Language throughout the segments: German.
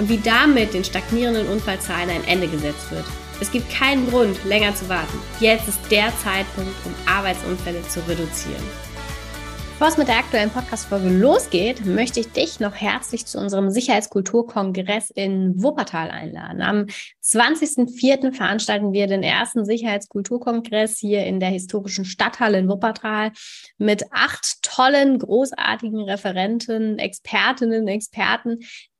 und wie damit den stagnierenden Unfallzahlen ein Ende gesetzt wird. Es gibt keinen Grund, länger zu warten. Jetzt ist der Zeitpunkt, um Arbeitsunfälle zu reduzieren. Bevor es mit der aktuellen Podcast-Folge losgeht, möchte ich dich noch herzlich zu unserem Sicherheitskulturkongress in Wuppertal einladen. Am 20.04. veranstalten wir den ersten Sicherheitskulturkongress hier in der historischen Stadthalle in Wuppertal mit acht tollen, großartigen Referenten, Expertinnen, Experten,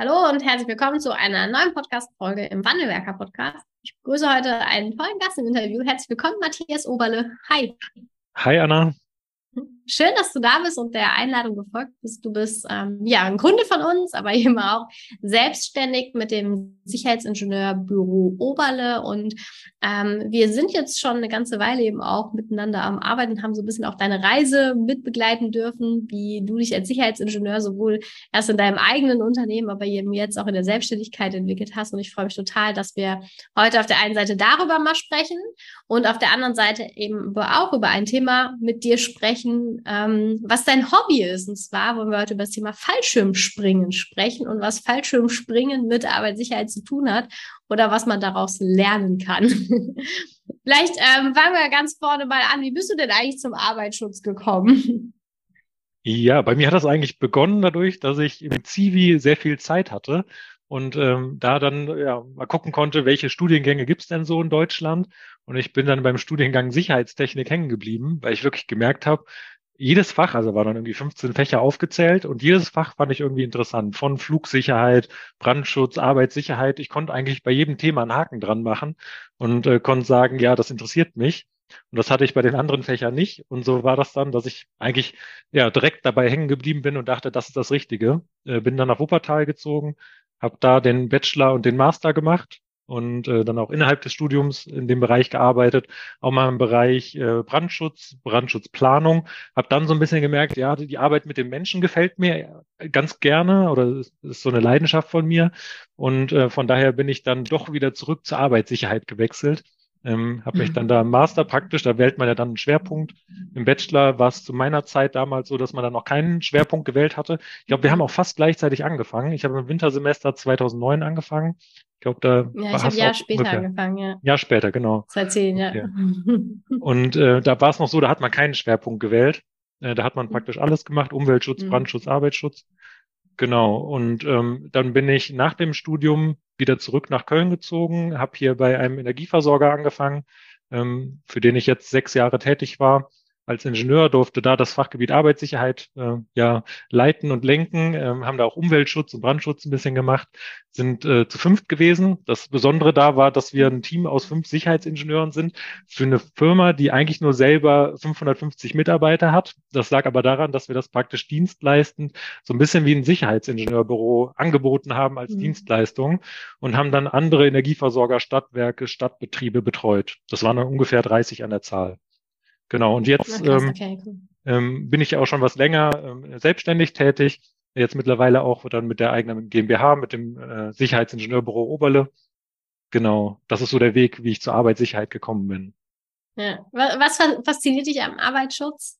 Hallo und herzlich willkommen zu einer neuen Podcast-Folge im Wandelwerker Podcast. Ich begrüße heute einen tollen Gast im Interview. Herzlich willkommen, Matthias Oberle. Hi. Hi, Anna. Schön, dass du da bist und der Einladung gefolgt bist. Du bist ähm, ja ein Kunde von uns, aber eben auch selbstständig mit dem Sicherheitsingenieurbüro Oberle. Und ähm, wir sind jetzt schon eine ganze Weile eben auch miteinander am Arbeiten, haben so ein bisschen auch deine Reise mitbegleiten dürfen, wie du dich als Sicherheitsingenieur sowohl erst in deinem eigenen Unternehmen, aber eben jetzt auch in der Selbstständigkeit entwickelt hast. Und ich freue mich total, dass wir heute auf der einen Seite darüber mal sprechen und auf der anderen Seite eben auch über ein Thema mit dir sprechen, ähm, was dein Hobby ist. Und zwar wollen wir heute über das Thema Fallschirmspringen sprechen und was Fallschirmspringen mit Arbeitssicherheit zu tun hat oder was man daraus lernen kann. Vielleicht ähm, fangen wir ganz vorne mal an. Wie bist du denn eigentlich zum Arbeitsschutz gekommen? Ja, bei mir hat das eigentlich begonnen dadurch, dass ich im Zivi sehr viel Zeit hatte und ähm, da dann ja, mal gucken konnte, welche Studiengänge gibt's denn so in Deutschland. Und ich bin dann beim Studiengang Sicherheitstechnik hängen geblieben, weil ich wirklich gemerkt habe, jedes Fach, also waren dann irgendwie 15 Fächer aufgezählt und jedes Fach fand ich irgendwie interessant. Von Flugsicherheit, Brandschutz, Arbeitssicherheit. Ich konnte eigentlich bei jedem Thema einen Haken dran machen und äh, konnte sagen, ja, das interessiert mich. Und das hatte ich bei den anderen Fächern nicht. Und so war das dann, dass ich eigentlich ja direkt dabei hängen geblieben bin und dachte, das ist das Richtige. Äh, bin dann nach Wuppertal gezogen, habe da den Bachelor und den Master gemacht und äh, dann auch innerhalb des Studiums in dem Bereich gearbeitet, auch mal im Bereich äh, Brandschutz, Brandschutzplanung. Habe dann so ein bisschen gemerkt, ja, die Arbeit mit den Menschen gefällt mir ganz gerne oder ist, ist so eine Leidenschaft von mir. Und äh, von daher bin ich dann doch wieder zurück zur Arbeitssicherheit gewechselt ähm, habe mich dann mhm. da im Master praktisch, da wählt man ja dann einen Schwerpunkt. Im Bachelor war es zu meiner Zeit damals so, dass man dann noch keinen Schwerpunkt gewählt hatte. Ich glaube, wir haben auch fast gleichzeitig angefangen. Ich habe im Wintersemester 2009 angefangen. Ich glaube, da ja, ich habe ein Jahr später ungefähr. angefangen, ja. Jahr später, genau. 2010, ja. Okay. Und äh, da war es noch so, da hat man keinen Schwerpunkt gewählt. Äh, da hat man praktisch alles gemacht, Umweltschutz, mhm. Brandschutz, Arbeitsschutz. Genau. Und ähm, dann bin ich nach dem Studium wieder zurück nach Köln gezogen, habe hier bei einem Energieversorger angefangen, ähm, für den ich jetzt sechs Jahre tätig war als Ingenieur, durfte da das Fachgebiet Arbeitssicherheit äh, ja leiten und lenken, ähm, haben da auch Umweltschutz und Brandschutz ein bisschen gemacht, sind äh, zu fünft gewesen. Das Besondere da war, dass wir ein Team aus fünf Sicherheitsingenieuren sind für eine Firma, die eigentlich nur selber 550 Mitarbeiter hat. Das lag aber daran, dass wir das praktisch dienstleistend so ein bisschen wie ein Sicherheitsingenieurbüro angeboten haben als mhm. Dienstleistung und haben dann andere Energieversorger, Stadtwerke, Stadtbetriebe betreut. Das waren dann ungefähr 30 an der Zahl. Genau, und jetzt krass, ähm, okay, cool. ähm, bin ich ja auch schon was länger ähm, selbstständig tätig. Jetzt mittlerweile auch dann mit der eigenen GmbH, mit dem äh, Sicherheitsingenieurbüro Oberle. Genau, das ist so der Weg, wie ich zur Arbeitssicherheit gekommen bin. Ja. Was fasziniert dich am Arbeitsschutz?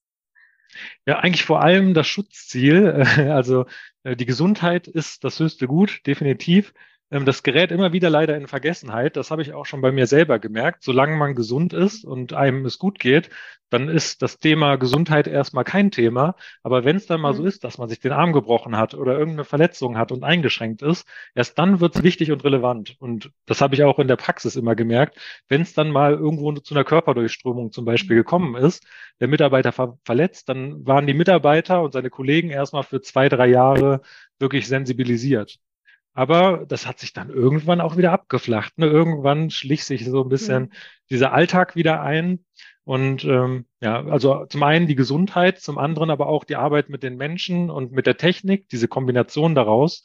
Ja, eigentlich vor allem das Schutzziel. Also äh, die Gesundheit ist das höchste Gut, definitiv. Ähm, das gerät immer wieder leider in Vergessenheit. Das habe ich auch schon bei mir selber gemerkt. Solange man gesund ist und einem es gut geht, dann ist das Thema Gesundheit erstmal kein Thema. Aber wenn es dann mal mhm. so ist, dass man sich den Arm gebrochen hat oder irgendeine Verletzung hat und eingeschränkt ist, erst dann wird es wichtig und relevant. Und das habe ich auch in der Praxis immer gemerkt. Wenn es dann mal irgendwo zu einer Körperdurchströmung zum Beispiel mhm. gekommen ist, der Mitarbeiter ver verletzt, dann waren die Mitarbeiter und seine Kollegen erstmal für zwei, drei Jahre wirklich sensibilisiert. Aber das hat sich dann irgendwann auch wieder abgeflacht. Ne? Irgendwann schlich sich so ein bisschen mhm. dieser Alltag wieder ein. Und ähm, ja, also zum einen die Gesundheit, zum anderen aber auch die Arbeit mit den Menschen und mit der Technik, diese Kombination daraus.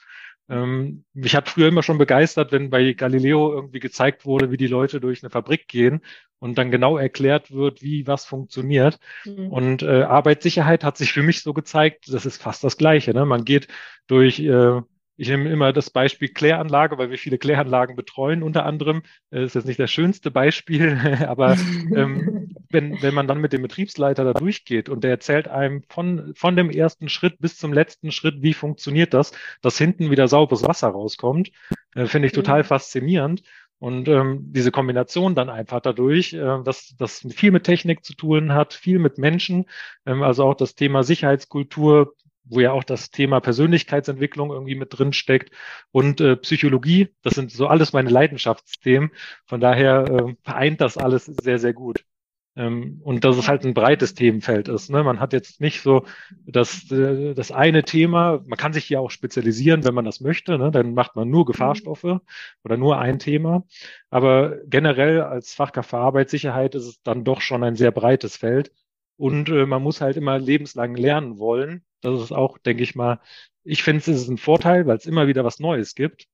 Ähm, mich hat früher immer schon begeistert, wenn bei Galileo irgendwie gezeigt wurde, wie die Leute durch eine Fabrik gehen und dann genau erklärt wird, wie was funktioniert. Mhm. Und äh, Arbeitssicherheit hat sich für mich so gezeigt, das ist fast das Gleiche. Ne? Man geht durch äh, ich nehme immer das Beispiel Kläranlage, weil wir viele Kläranlagen betreuen, unter anderem. Das äh, ist jetzt nicht das schönste Beispiel, aber ähm, wenn, wenn man dann mit dem Betriebsleiter da durchgeht und der erzählt einem von, von dem ersten Schritt bis zum letzten Schritt, wie funktioniert das, dass hinten wieder sauberes Wasser rauskommt, äh, finde ich total mhm. faszinierend. Und ähm, diese Kombination dann einfach dadurch, äh, dass das viel mit Technik zu tun hat, viel mit Menschen, ähm, also auch das Thema Sicherheitskultur, wo ja auch das Thema Persönlichkeitsentwicklung irgendwie mit drin steckt und äh, Psychologie. Das sind so alles meine Leidenschaftsthemen. Von daher äh, vereint das alles sehr, sehr gut. Ähm, und dass es halt ein breites Themenfeld ist. Ne? Man hat jetzt nicht so das, äh, das eine Thema. Man kann sich hier auch spezialisieren, wenn man das möchte. Ne? Dann macht man nur Gefahrstoffe oder nur ein Thema. Aber generell als Fachkraft für Arbeitssicherheit ist es dann doch schon ein sehr breites Feld. Und äh, man muss halt immer lebenslang lernen wollen. Das ist auch, denke ich mal, ich finde es ist ein Vorteil, weil es immer wieder was Neues gibt.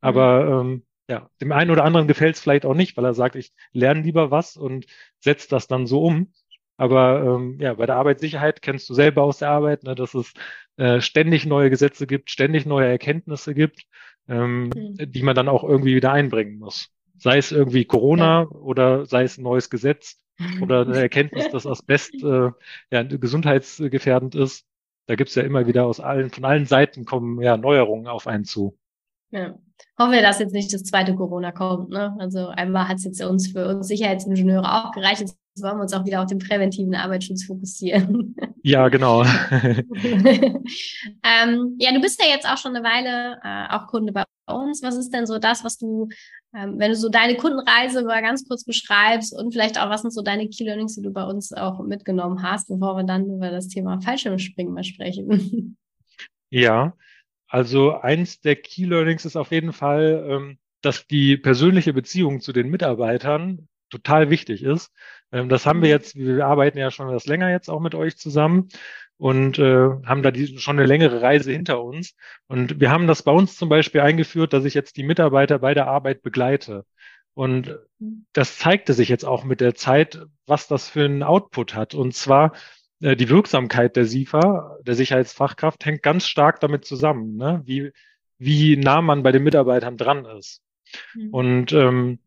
Aber mhm. ähm, ja, dem einen oder anderen gefällt es vielleicht auch nicht, weil er sagt, ich lerne lieber was und setze das dann so um. Aber ähm, ja, bei der Arbeitssicherheit kennst du selber aus der Arbeit, ne, dass es äh, ständig neue Gesetze gibt, ständig neue Erkenntnisse gibt, ähm, mhm. die man dann auch irgendwie wieder einbringen muss. Sei es irgendwie Corona ja. oder sei es ein neues Gesetz oder eine Erkenntnis, dass Asbest äh, ja, gesundheitsgefährdend ist. Da gibt's ja immer wieder aus allen, von allen Seiten kommen ja Neuerungen auf einen zu. Ja. Hoffen wir, dass jetzt nicht das zweite Corona kommt. Ne? Also einmal hat es jetzt uns für uns Sicherheitsingenieure auch gereicht. Jetzt wollen wir uns auch wieder auf den präventiven Arbeitsschutz fokussieren. Ja, genau. ähm, ja, du bist ja jetzt auch schon eine Weile äh, auch Kunde bei uns. Was ist denn so das, was du, wenn du so deine Kundenreise mal ganz kurz beschreibst und vielleicht auch, was sind so deine Key Learnings, die du bei uns auch mitgenommen hast, bevor wir dann über das Thema Fallschirmspringen mal sprechen? Ja, also eins der Key Learnings ist auf jeden Fall, ähm, dass die persönliche Beziehung zu den Mitarbeitern total wichtig ist. Ähm, das haben wir mhm. jetzt, wir arbeiten ja schon etwas länger jetzt auch mit euch zusammen und äh, haben da die, schon eine längere Reise hinter uns. Und wir haben das bei uns zum Beispiel eingeführt, dass ich jetzt die Mitarbeiter bei der Arbeit begleite. Und das zeigte sich jetzt auch mit der Zeit, was das für einen Output hat. Und zwar äh, die Wirksamkeit der SIFA, der Sicherheitsfachkraft, hängt ganz stark damit zusammen, ne? wie, wie nah man bei den Mitarbeitern dran ist. Mhm. Und ähm,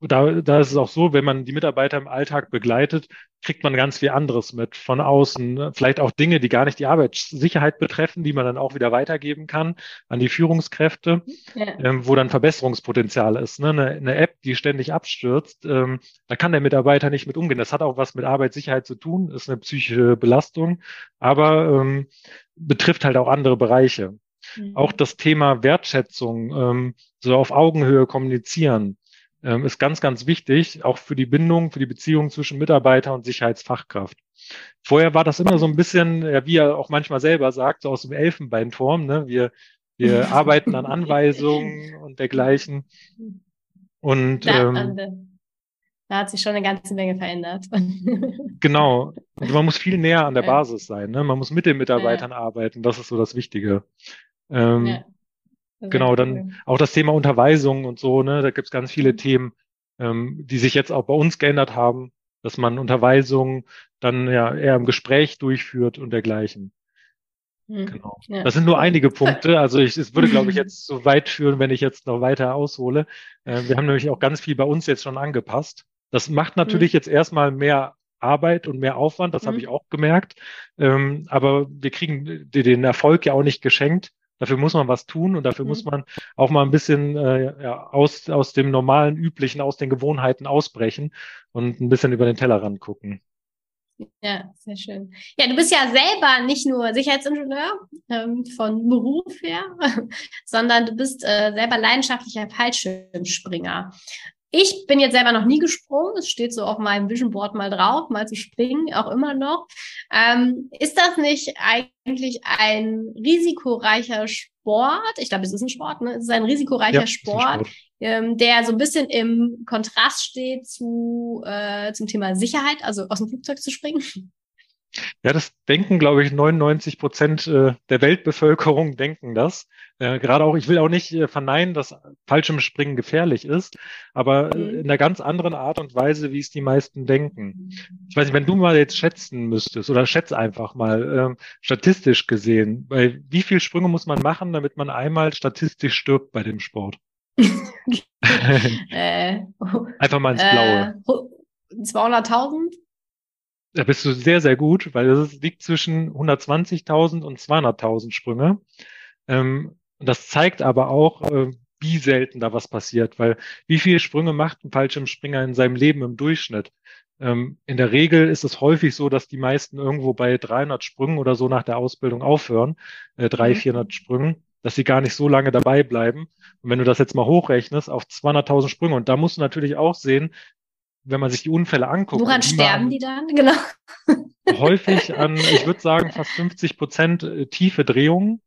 da, da ist es auch so, wenn man die Mitarbeiter im Alltag begleitet, kriegt man ganz viel anderes mit von außen. Vielleicht auch Dinge, die gar nicht die Arbeitssicherheit betreffen, die man dann auch wieder weitergeben kann an die Führungskräfte, ja. ähm, wo dann Verbesserungspotenzial ist. Ne? Eine, eine, App, die ständig abstürzt, ähm, da kann der Mitarbeiter nicht mit umgehen. Das hat auch was mit Arbeitssicherheit zu tun, ist eine psychische Belastung, aber ähm, betrifft halt auch andere Bereiche. Mhm. Auch das Thema Wertschätzung, ähm, so auf Augenhöhe kommunizieren ähm, ist ganz, ganz wichtig, auch für die Bindung, für die Beziehung zwischen Mitarbeiter und Sicherheitsfachkraft. Vorher war das immer so ein bisschen, ja, wie er auch manchmal selber sagt, so aus dem Elfenbeinturm. Ne? Wir, wir arbeiten an Anweisungen und dergleichen. Und da, ähm, da hat sich schon eine ganze Menge verändert. genau. Und man muss viel näher an der Basis sein. Ne? Man muss mit den Mitarbeitern ja. arbeiten. Das ist so das Wichtige. Ähm, ja. Genau, dann auch das Thema Unterweisung und so, ne, da gibt's ganz viele mhm. Themen, ähm, die sich jetzt auch bei uns geändert haben, dass man Unterweisung dann ja eher im Gespräch durchführt und dergleichen. Mhm. Genau. Ja. Das sind nur einige Punkte. Also ich, es würde, glaube ich, jetzt so weit führen, wenn ich jetzt noch weiter aushole. Äh, wir haben nämlich auch ganz viel bei uns jetzt schon angepasst. Das macht natürlich mhm. jetzt erstmal mehr Arbeit und mehr Aufwand, das mhm. habe ich auch gemerkt. Ähm, aber wir kriegen den Erfolg ja auch nicht geschenkt. Dafür muss man was tun und dafür Mhm. muss man auch mal ein bisschen äh, ja, aus, aus dem normalen, üblichen, aus den Gewohnheiten ausbrechen und ein bisschen über den Tellerrand gucken. Ja, sehr schön. Ja, du bist ja selber nicht nur Sicherheitsingenieur ähm, von Beruf her, sondern du bist äh, selber leidenschaftlicher Fallschirmspringer. Ich bin jetzt selber noch nie gesprungen. Es steht so auf meinem Vision Board mal drauf, mal zu springen, auch immer noch. Ähm, ist das nicht eigentlich ein risikoreicher Sport? Ich glaube, es ist ein Sport, ne? Es ist ein risikoreicher Ja, ist ein Sport, Sport. ähm, der so ein bisschen im Kontrast steht zu äh, zum Thema Sicherheit, also aus dem Flugzeug zu springen. Ja, das denken, glaube ich, 99 Prozent äh, der Weltbevölkerung denken das. Äh, Gerade auch, ich will auch nicht äh, verneinen, dass Fallschirmspringen gefährlich ist, aber Mhm. in einer ganz anderen Art und Weise, wie es die meisten denken. Ich weiß nicht, wenn du mal jetzt schätzen müsstest oder schätz einfach mal ähm, statistisch gesehen, bei wie viel Sprünge muss man machen, damit man einmal statistisch stirbt bei dem Sport? Einfach mal ins Blaue. äh, 200.000? Da bist du sehr, sehr gut, weil es liegt zwischen 120.000 und 200.000 Sprünge. Ähm, das zeigt aber auch, äh, wie selten da was passiert, weil wie viele Sprünge macht ein Fallschirmspringer in seinem Leben im Durchschnitt? Ähm, in der Regel ist es häufig so, dass die meisten irgendwo bei 300 Sprüngen oder so nach der Ausbildung aufhören, äh, 300, Mhm. 400 Sprüngen, dass sie gar nicht so lange dabei bleiben. Und wenn du das jetzt mal hochrechnest auf 200.000 Sprünge, und da musst du natürlich auch sehen, wenn man sich die Unfälle anguckt, Woran sterben die dann? Genau. häufig an, ich würde sagen, fast 50 Prozent äh, tiefe Drehungen.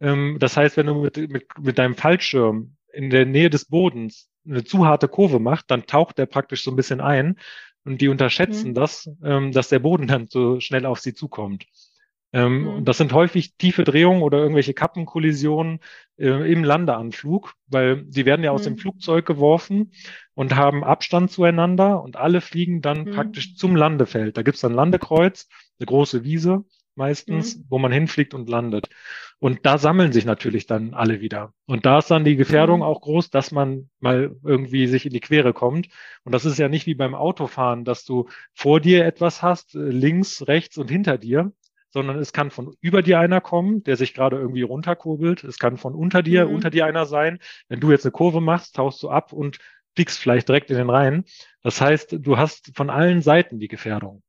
Ähm, das heißt, wenn du mit, mit, mit deinem Fallschirm in der Nähe des Bodens eine zu harte Kurve machst, dann taucht der praktisch so ein bisschen ein. Und die unterschätzen Mhm. das, ähm, dass der Boden dann so schnell auf sie zukommt. Ähm, Mhm. Das sind häufig tiefe Drehungen oder irgendwelche Kappenkollisionen äh, im Landeanflug, weil sie werden ja aus dem Mhm. Flugzeug geworfen und haben Abstand zueinander und alle fliegen dann Mhm. praktisch zum Landefeld. Da gibt's dann Landekreuz, eine große Wiese meistens, Mhm. wo man hinfliegt und landet. Und da sammeln sich natürlich dann alle wieder. Und da ist dann die Gefährdung Mhm. auch groß, dass man mal irgendwie sich in die Quere kommt. Und das ist ja nicht wie beim Autofahren, dass du vor dir etwas hast, äh, links, rechts und hinter dir, sondern es kann von über dir einer kommen, der sich gerade irgendwie runterkurbelt. Es kann von unter dir, Mhm. unter dir einer sein. Wenn du jetzt eine Kurve machst, tauchst du ab und fliegst vielleicht direkt in den Rhein. Das heißt, du hast von allen Seiten die Gefährdung.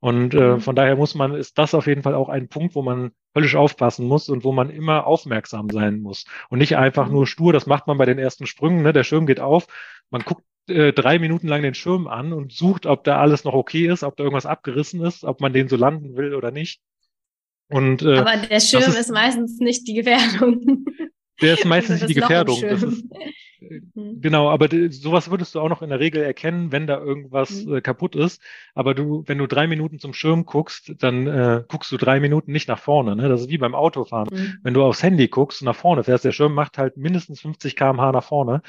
Und äh, Mhm. von daher muss man, ist das auf jeden Fall auch ein Punkt, wo man höllisch aufpassen muss und wo man immer aufmerksam sein muss. Und nicht einfach Mhm. nur stur, das macht man bei den ersten Sprüngen, ne? der Schirm geht auf, man guckt äh, drei Minuten lang den Schirm an und sucht, ob da alles noch okay ist, ob da irgendwas abgerissen ist, ob man den so landen will oder nicht. Und äh, Aber der Schirm ist- ist, meistens nicht die Gefährdung. der ist meistens nicht die Gefährdung. Ist, Mhm. Genau, aber sowas würdest du auch noch in der Regel erkennen, wenn da irgendwas Mhm. äh, kaputt ist. Aber du, wenn du drei Minuten zum Schirm guckst, dann äh, guckst du drei Minuten nicht nach vorne. Ne? Das ist wie beim Autofahren. Mhm. Wenn du aufs Handy guckst und nach vorne fährst, der Schirm macht halt mindestens 50 km/h nach vorne.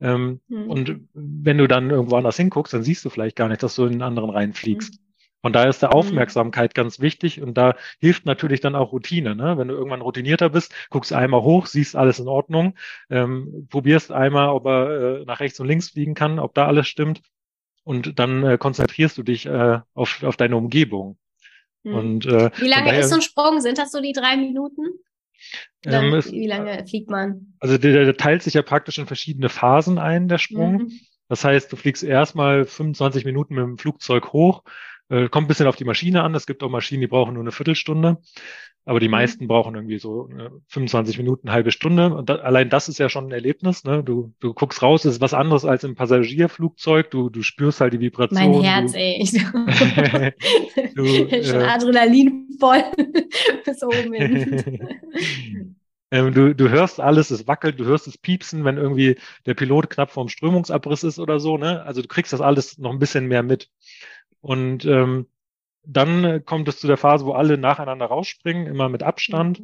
Ähm, Mhm. Und wenn du dann irgendwo anders hinguckst, dann siehst du vielleicht gar nicht, dass du in den anderen reinfliegst. Von daher ist da Mhm. Aufmerksamkeit ganz wichtig und da hilft natürlich dann auch Routine. Ne? Wenn du irgendwann routinierter bist, guckst einmal hoch, siehst alles in Ordnung, ähm, probierst einmal, ob er äh, nach rechts und links fliegen kann, ob da alles stimmt und dann äh, konzentrierst du dich äh, auf, auf deine Umgebung. Mhm. Und äh, Wie lange daher, ist so ein Sprung? Sind das so die drei Minuten? Oder ähm, es, wie lange fliegt man? also der, der teilt sich ja praktisch in verschiedene Phasen ein, der Sprung. Mhm. Das heißt, du fliegst erstmal 25 Minuten mit dem Flugzeug hoch. Äh, kommt ein bisschen auf die Maschine an. Es gibt auch Maschinen, die brauchen nur eine Viertelstunde. Aber die Mhm. meisten brauchen irgendwie so äh, 25 Minuten, halbe Stunde. Und da, allein das ist ja schon ein Erlebnis. Ne? Du, du guckst raus, es ist was anderes als im Passagierflugzeug. Du, du spürst halt die Vibration. Mein Herz, du, ey. Ich, Du, schon äh, Adrenalin voll bis oben hin. Ähm, du, du hörst alles, es wackelt, du hörst es piepsen, wenn irgendwie der Pilot knapp vorm Strömungsabriss ist oder so, ne? Also du kriegst das alles noch ein bisschen mehr mit. Und ähm, dann äh, kommt es zu der Phase, wo alle nacheinander rausspringen, immer mit Abstand.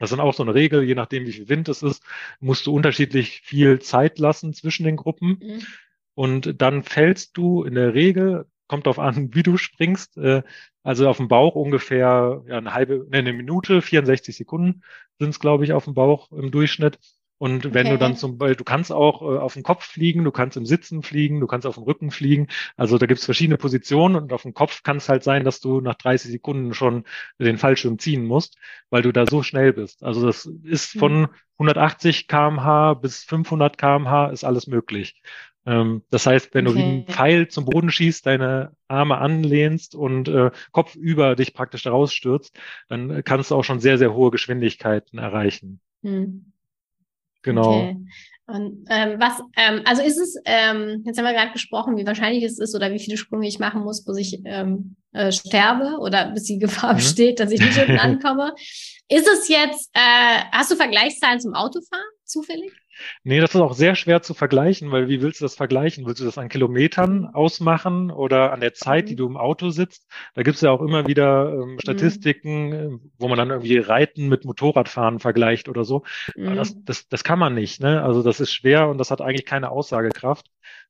Das ist dann auch so eine Regel, je nachdem, wie viel Wind es ist, musst du unterschiedlich viel Zeit lassen zwischen den Gruppen. Mhm. Und dann fällst du in der Regel, kommt darauf an, wie du springst, äh, also auf dem Bauch ungefähr ja, eine halbe, ne, eine Minute, 64 Sekunden sind es, glaube ich, auf dem Bauch im Durchschnitt. Und wenn okay. du dann zum Beispiel, du kannst auch äh, auf dem Kopf fliegen, du kannst im Sitzen fliegen, du kannst auf dem Rücken fliegen. Also da gibt's verschiedene Positionen und auf dem Kopf kann es halt sein, dass du nach 30 Sekunden schon den Fallschirm ziehen musst, weil du da so schnell bist. Also das ist von 180 kmh bis 500 kmh ist alles möglich. Ähm, das heißt, wenn okay. du wie ein Pfeil zum Boden schießt, deine Arme anlehnst und äh, Kopf über dich praktisch rausstürzt, dann kannst du auch schon sehr, sehr hohe Geschwindigkeiten erreichen. Hm. Genau. Okay. Und ähm, was, ähm, also ist es, ähm, jetzt haben wir gerade gesprochen, wie wahrscheinlich es ist oder wie viele Sprünge ich machen muss, bis ich ähm, äh, sterbe oder bis die Gefahr mhm. besteht, dass ich nicht unten ankomme. Ist es jetzt, äh, hast du Vergleichszahlen zum Autofahren zufällig? Nee, das ist auch sehr schwer zu vergleichen, weil wie willst du das vergleichen? Willst du das an Kilometern ausmachen oder an der Zeit, die mhm. du im Auto sitzt? Da gibt es ja auch immer wieder ähm, mhm. Statistiken, mhm. wo man dann irgendwie Reiten mit Motorradfahren vergleicht oder so. Mhm. Das, das, das kann man nicht. Ne? Also das ist schwer und das hat eigentlich keine Aussagekraft.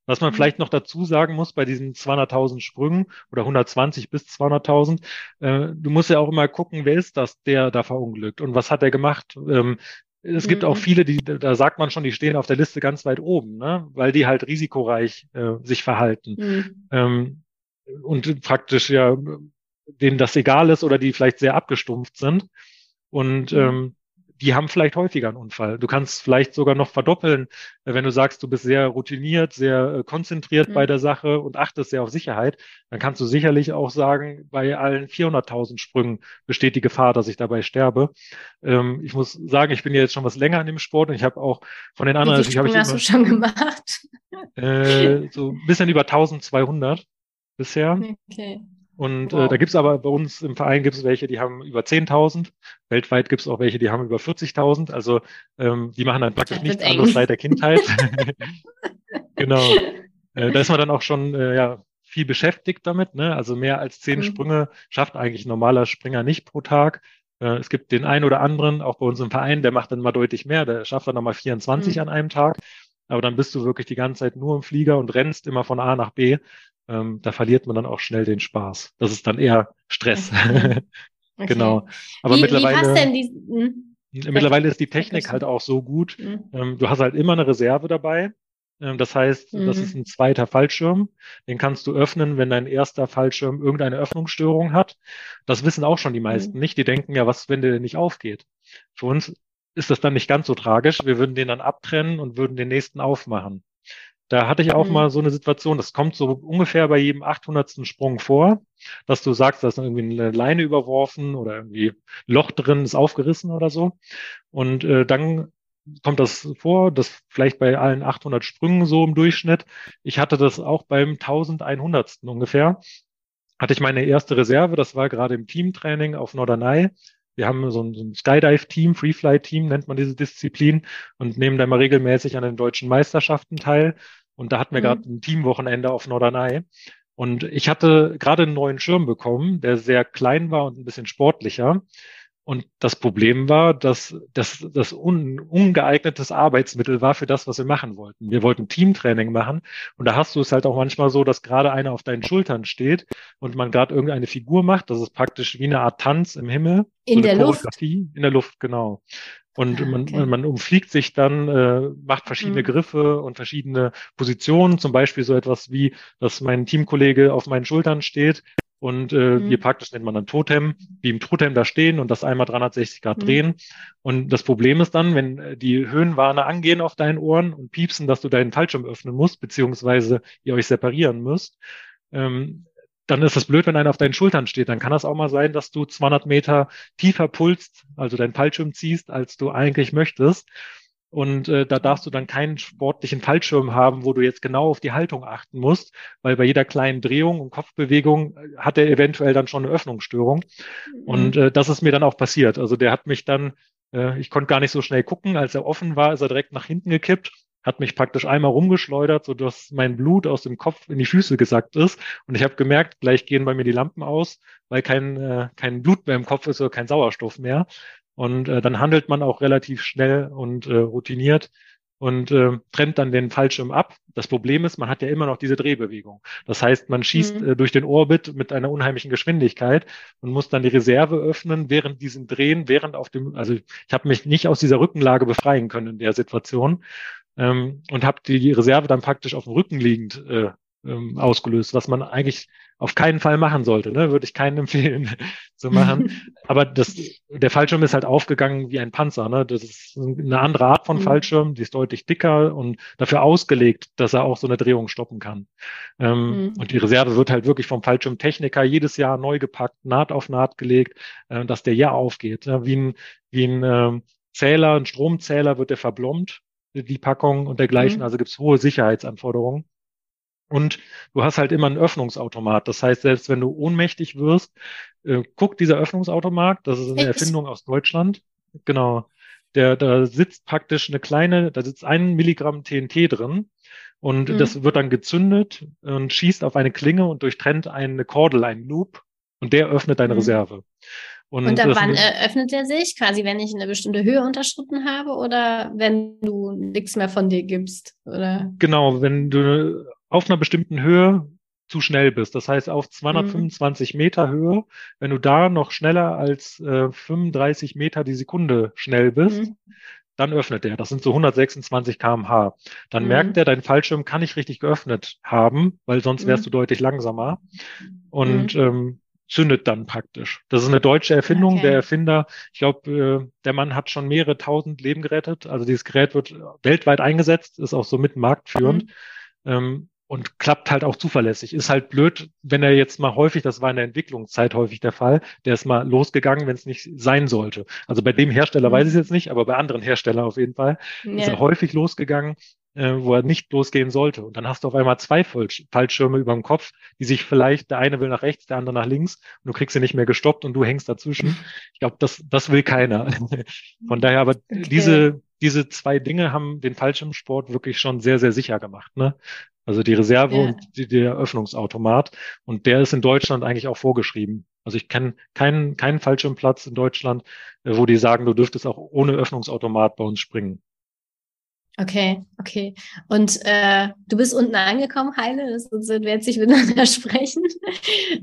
Was man mhm. vielleicht noch dazu sagen muss bei diesen 200.000 Sprüngen oder 120 bis 200.000, äh, du musst ja auch immer gucken, wer ist das, der da verunglückt und was hat er gemacht? Ähm, es gibt mhm. auch viele, die, da sagt man schon, die stehen auf der Liste ganz weit oben, ne? weil die halt risikoreich äh, sich verhalten. Mhm. Ähm, und praktisch ja, denen das egal ist oder die vielleicht sehr abgestumpft sind. Und mhm. ähm, die haben vielleicht häufiger einen Unfall. Du kannst vielleicht sogar noch verdoppeln, äh, wenn du sagst, du bist sehr routiniert, sehr äh, konzentriert mhm. bei der Sache und achtest sehr auf Sicherheit, dann kannst du sicherlich auch sagen, bei allen 400.000 Sprüngen besteht die Gefahr, dass ich dabei sterbe. Ähm, ich muss sagen, ich bin jetzt schon was länger an dem Sport und ich habe auch von den anderen, Wie viele Sprünge hast du schon gemacht? Äh, so ein bisschen über 1200 bisher. Okay. Und wow. äh, da gibt's aber bei uns im Verein gibt's welche, die haben über 10.000. Weltweit gibt's auch welche, die haben über 40.000. Also ähm, die machen dann praktisch nichts anderes seit der Kindheit. genau. Äh, da ist man dann auch schon äh, ja, viel beschäftigt damit. Ne? Also mehr als zehn mhm. Sprünge schafft eigentlich ein normaler Springer nicht pro Tag. Äh, es gibt den einen oder anderen, auch bei uns im Verein, der macht dann mal deutlich mehr. Der schafft dann nochmal 24 mhm. an einem Tag. Aber dann bist du wirklich die ganze Zeit nur im Flieger und rennst immer von A nach B ähm, da verliert man dann auch schnell den Spaß. Das ist dann eher Stress. Okay. genau. Aber wie, mittlerweile. Wie hm? Mittlerweile ist die Technik halt auch so gut. Mhm. Ähm, du hast halt immer eine Reserve dabei. Ähm, das heißt, mhm. das ist ein zweiter Fallschirm. Den kannst du öffnen, wenn dein erster Fallschirm irgendeine Öffnungsstörung hat. Das wissen auch schon die meisten mhm. nicht. Die denken ja, was, wenn der nicht aufgeht? Für uns ist das dann nicht ganz so tragisch. Wir würden den dann abtrennen und würden den nächsten aufmachen. Da hatte ich auch mhm. mal so eine Situation, das kommt so ungefähr bei jedem 800. Sprung vor, dass du sagst, da ist irgendwie eine Leine überworfen oder irgendwie Loch drin ist aufgerissen oder so. Und äh, dann kommt das vor, das vielleicht bei allen 800 Sprüngen so im Durchschnitt. Ich hatte das auch beim 1100. ungefähr. Hatte ich meine erste Reserve, das war gerade im Teamtraining auf Norderney. Wir haben so ein, so ein Skydive-Team, Freefly-Team nennt man diese Disziplin und nehmen da mal regelmäßig an den deutschen Meisterschaften teil. Und da hatten wir mhm. gerade ein Teamwochenende auf Norderney. Und ich hatte gerade einen neuen Schirm bekommen, der sehr klein war und ein bisschen sportlicher. Und das Problem war, dass das, das un, ungeeignetes Arbeitsmittel war für das, was wir machen wollten. Wir wollten Teamtraining machen. Und da hast du es halt auch manchmal so, dass gerade einer auf deinen Schultern steht und man gerade irgendeine Figur macht. Das ist praktisch wie eine Art Tanz im Himmel. In so der Luft. In der Luft, genau. Und ah, okay. man, man umfliegt sich dann, äh, macht verschiedene mhm. Griffe und verschiedene Positionen, zum Beispiel so etwas wie, dass mein Teamkollege auf meinen Schultern steht und äh, mhm. wir praktisch nennt man dann Totem, wie im Totem da stehen und das einmal 360 Grad mhm. drehen. Und das Problem ist dann, wenn äh, die Höhenwarne angehen auf deinen Ohren und piepsen, dass du deinen Fallschirm öffnen musst, beziehungsweise ihr euch separieren müsst, ähm, dann ist es blöd, wenn einer auf deinen Schultern steht. Dann kann das auch mal sein, dass du 200 Meter tiefer pulst, also deinen Fallschirm ziehst, als du eigentlich möchtest. Und äh, da darfst du dann keinen sportlichen Fallschirm haben, wo du jetzt genau auf die Haltung achten musst, weil bei jeder kleinen Drehung und Kopfbewegung äh, hat er eventuell dann schon eine Öffnungsstörung. Mhm. Und äh, das ist mir dann auch passiert. Also der hat mich dann, äh, ich konnte gar nicht so schnell gucken, als er offen war, ist er direkt nach hinten gekippt hat mich praktisch einmal rumgeschleudert, so dass mein Blut aus dem Kopf in die Füße gesackt ist. Und ich habe gemerkt, gleich gehen bei mir die Lampen aus, weil kein, äh, kein Blut mehr im Kopf ist oder kein Sauerstoff mehr. Und äh, dann handelt man auch relativ schnell und äh, routiniert. und äh, trennt dann den Fallschirm ab. Das Problem ist, man hat ja immer noch diese Drehbewegung. Das heißt, man schießt mhm. äh, durch den Orbit mit einer unheimlichen Geschwindigkeit und muss dann die Reserve öffnen während diesem Drehen, während auf dem, also ich habe mich nicht aus dieser Rückenlage befreien können in der Situation ähm, und habe die Reserve dann praktisch auf dem Rücken liegend äh, ähm, ausgelöst, was man eigentlich auf keinen Fall machen sollte, ne? würde ich keinen empfehlen zu machen. Aber das, der Fallschirm ist halt aufgegangen wie ein Panzer. Ne? Das ist eine andere Art von mhm. Fallschirm, die ist deutlich dicker und dafür ausgelegt, dass er auch so eine Drehung stoppen kann. Ähm, mhm. Und die Reserve wird halt wirklich vom Fallschirmtechniker jedes Jahr neu gepackt, Naht auf Naht gelegt, äh, dass der ja aufgeht. Ne? Wie ein, wie ein äh, Zähler, ein Stromzähler wird der verblombt, die Packung und dergleichen. Mhm. Also gibt es hohe Sicherheitsanforderungen. Und du hast halt immer einen Öffnungsautomat. Das heißt, selbst wenn du ohnmächtig wirst, äh, guck dieser Öffnungsautomat, das ist eine Erfindung aus Deutschland. Genau. Der, da sitzt praktisch eine kleine, da sitzt ein Milligramm TNT drin und mhm. das wird dann gezündet und schießt auf eine Klinge und durchtrennt eine Kordel, einen Loop und der öffnet deine mhm. Reserve. Und, und dann wann öffnet er sich? Quasi, wenn ich eine bestimmte Höhe unterschritten habe oder wenn du nichts mehr von dir gibst? Oder? Genau, wenn du auf einer bestimmten Höhe zu schnell bist. Das heißt, auf 225 mhm. Meter Höhe, wenn du da noch schneller als äh, 35 Meter die Sekunde schnell bist, mhm. dann öffnet er. Das sind so 126 kmh. Dann mhm. merkt er, dein Fallschirm kann nicht richtig geöffnet haben, weil sonst wärst mhm. du deutlich langsamer. Und mhm. ähm, zündet dann praktisch. Das ist eine deutsche Erfindung. Okay. Der Erfinder, ich glaube, äh, der Mann hat schon mehrere tausend Leben gerettet. Also dieses Gerät wird weltweit eingesetzt, ist auch so mit marktführend. Mhm. Ähm, und klappt halt auch zuverlässig. Ist halt blöd, wenn er jetzt mal häufig, das war in der Entwicklungszeit häufig der Fall, der ist mal losgegangen, wenn es nicht sein sollte. Also bei dem Hersteller mhm. weiß ich es jetzt nicht, aber bei anderen Herstellern auf jeden Fall ja. ist er häufig losgegangen, äh, wo er nicht losgehen sollte. Und dann hast du auf einmal zwei Fallschirme über dem Kopf, die sich vielleicht, der eine will nach rechts, der andere nach links und du kriegst sie nicht mehr gestoppt und du hängst dazwischen. Ich glaube, das, das will keiner. Von daher aber okay. diese, diese zwei Dinge haben den Fallschirmsport wirklich schon sehr, sehr sicher gemacht. Ne? Also die Reserve ja. und die, der Öffnungsautomat. Und der ist in Deutschland eigentlich auch vorgeschrieben. Also ich kenne keinen, keinen Fallschirmplatz in Deutschland, äh, wo die sagen, du dürftest auch ohne Öffnungsautomat bei uns springen. Okay, okay. Und äh, du bist unten angekommen, Heile, das wird jetzt nicht miteinander sprechen.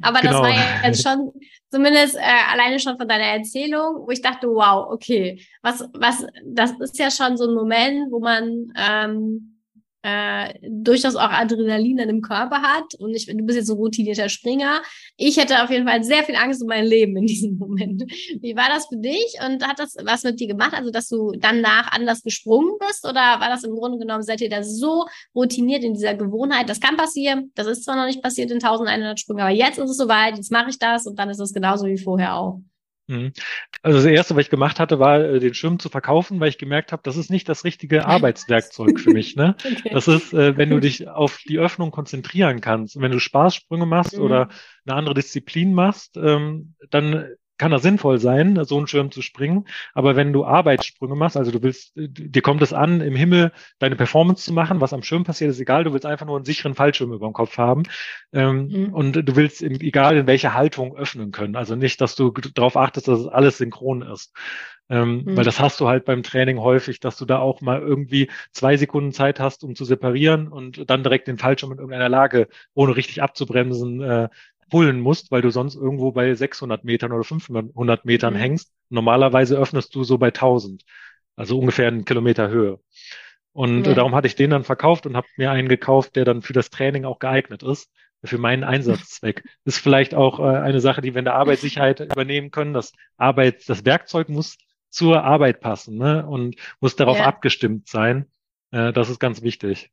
Aber genau. das war ja jetzt schon, zumindest äh, alleine schon von deiner Erzählung, wo ich dachte, wow, okay, was, was, das ist ja schon so ein Moment, wo man ähm, äh, durchaus auch Adrenalin dann im Körper hat. Und ich, du bist jetzt so routinierter Springer. Ich hätte auf jeden Fall sehr viel Angst um mein Leben in diesem Moment. Wie war das für dich und hat das was mit dir gemacht? Also, dass du danach anders gesprungen bist? Oder war das im Grunde genommen, seid ihr da so routiniert in dieser Gewohnheit? Das kann passieren. Das ist zwar noch nicht passiert in 1100 Sprüngen, aber jetzt ist es soweit. Jetzt mache ich das und dann ist es genauso wie vorher auch. Mhm. Also das Erste, was ich gemacht hatte, war, äh, den Schirm zu verkaufen, weil ich gemerkt habe, das ist nicht das richtige Arbeitswerkzeug für mich. Ne? okay. Das ist, äh, wenn du dich auf die Öffnung konzentrieren kannst. wenn du Spaßsprünge machst mhm. oder eine andere Disziplin machst, ähm, dann kann das sinnvoll sein, so einen Schirm zu springen. Aber wenn du Arbeitssprünge machst, also du willst, dir kommt es an, im Himmel deine Performance zu machen, was am Schirm passiert, ist egal. Du willst einfach nur einen sicheren Fallschirm über dem Kopf haben. Ähm, mhm. Und du willst, in, egal in welcher Haltung, öffnen können. Also nicht, dass du darauf achtest, dass es alles synchron ist. Ähm, mhm. Weil das hast du halt beim Training häufig, dass du da auch mal irgendwie zwei Sekunden Zeit hast, um zu separieren und dann direkt den Fallschirm in irgendeiner Lage, ohne richtig abzubremsen, äh, pullen musst, weil du sonst irgendwo bei 600 Metern oder 500 Metern mhm. hängst. Normalerweise öffnest du so bei 1000, also ungefähr einen Kilometer Höhe. Und ja. darum hatte ich den dann verkauft und habe mir einen gekauft, der dann für das Training auch geeignet ist, für meinen Einsatzzweck. Ist vielleicht auch äh, eine Sache, die wir in der Arbeitssicherheit übernehmen können. Das Arbeit, das Werkzeug muss zur Arbeit passen ne? und muss darauf ja. abgestimmt sein. Äh, das ist ganz wichtig.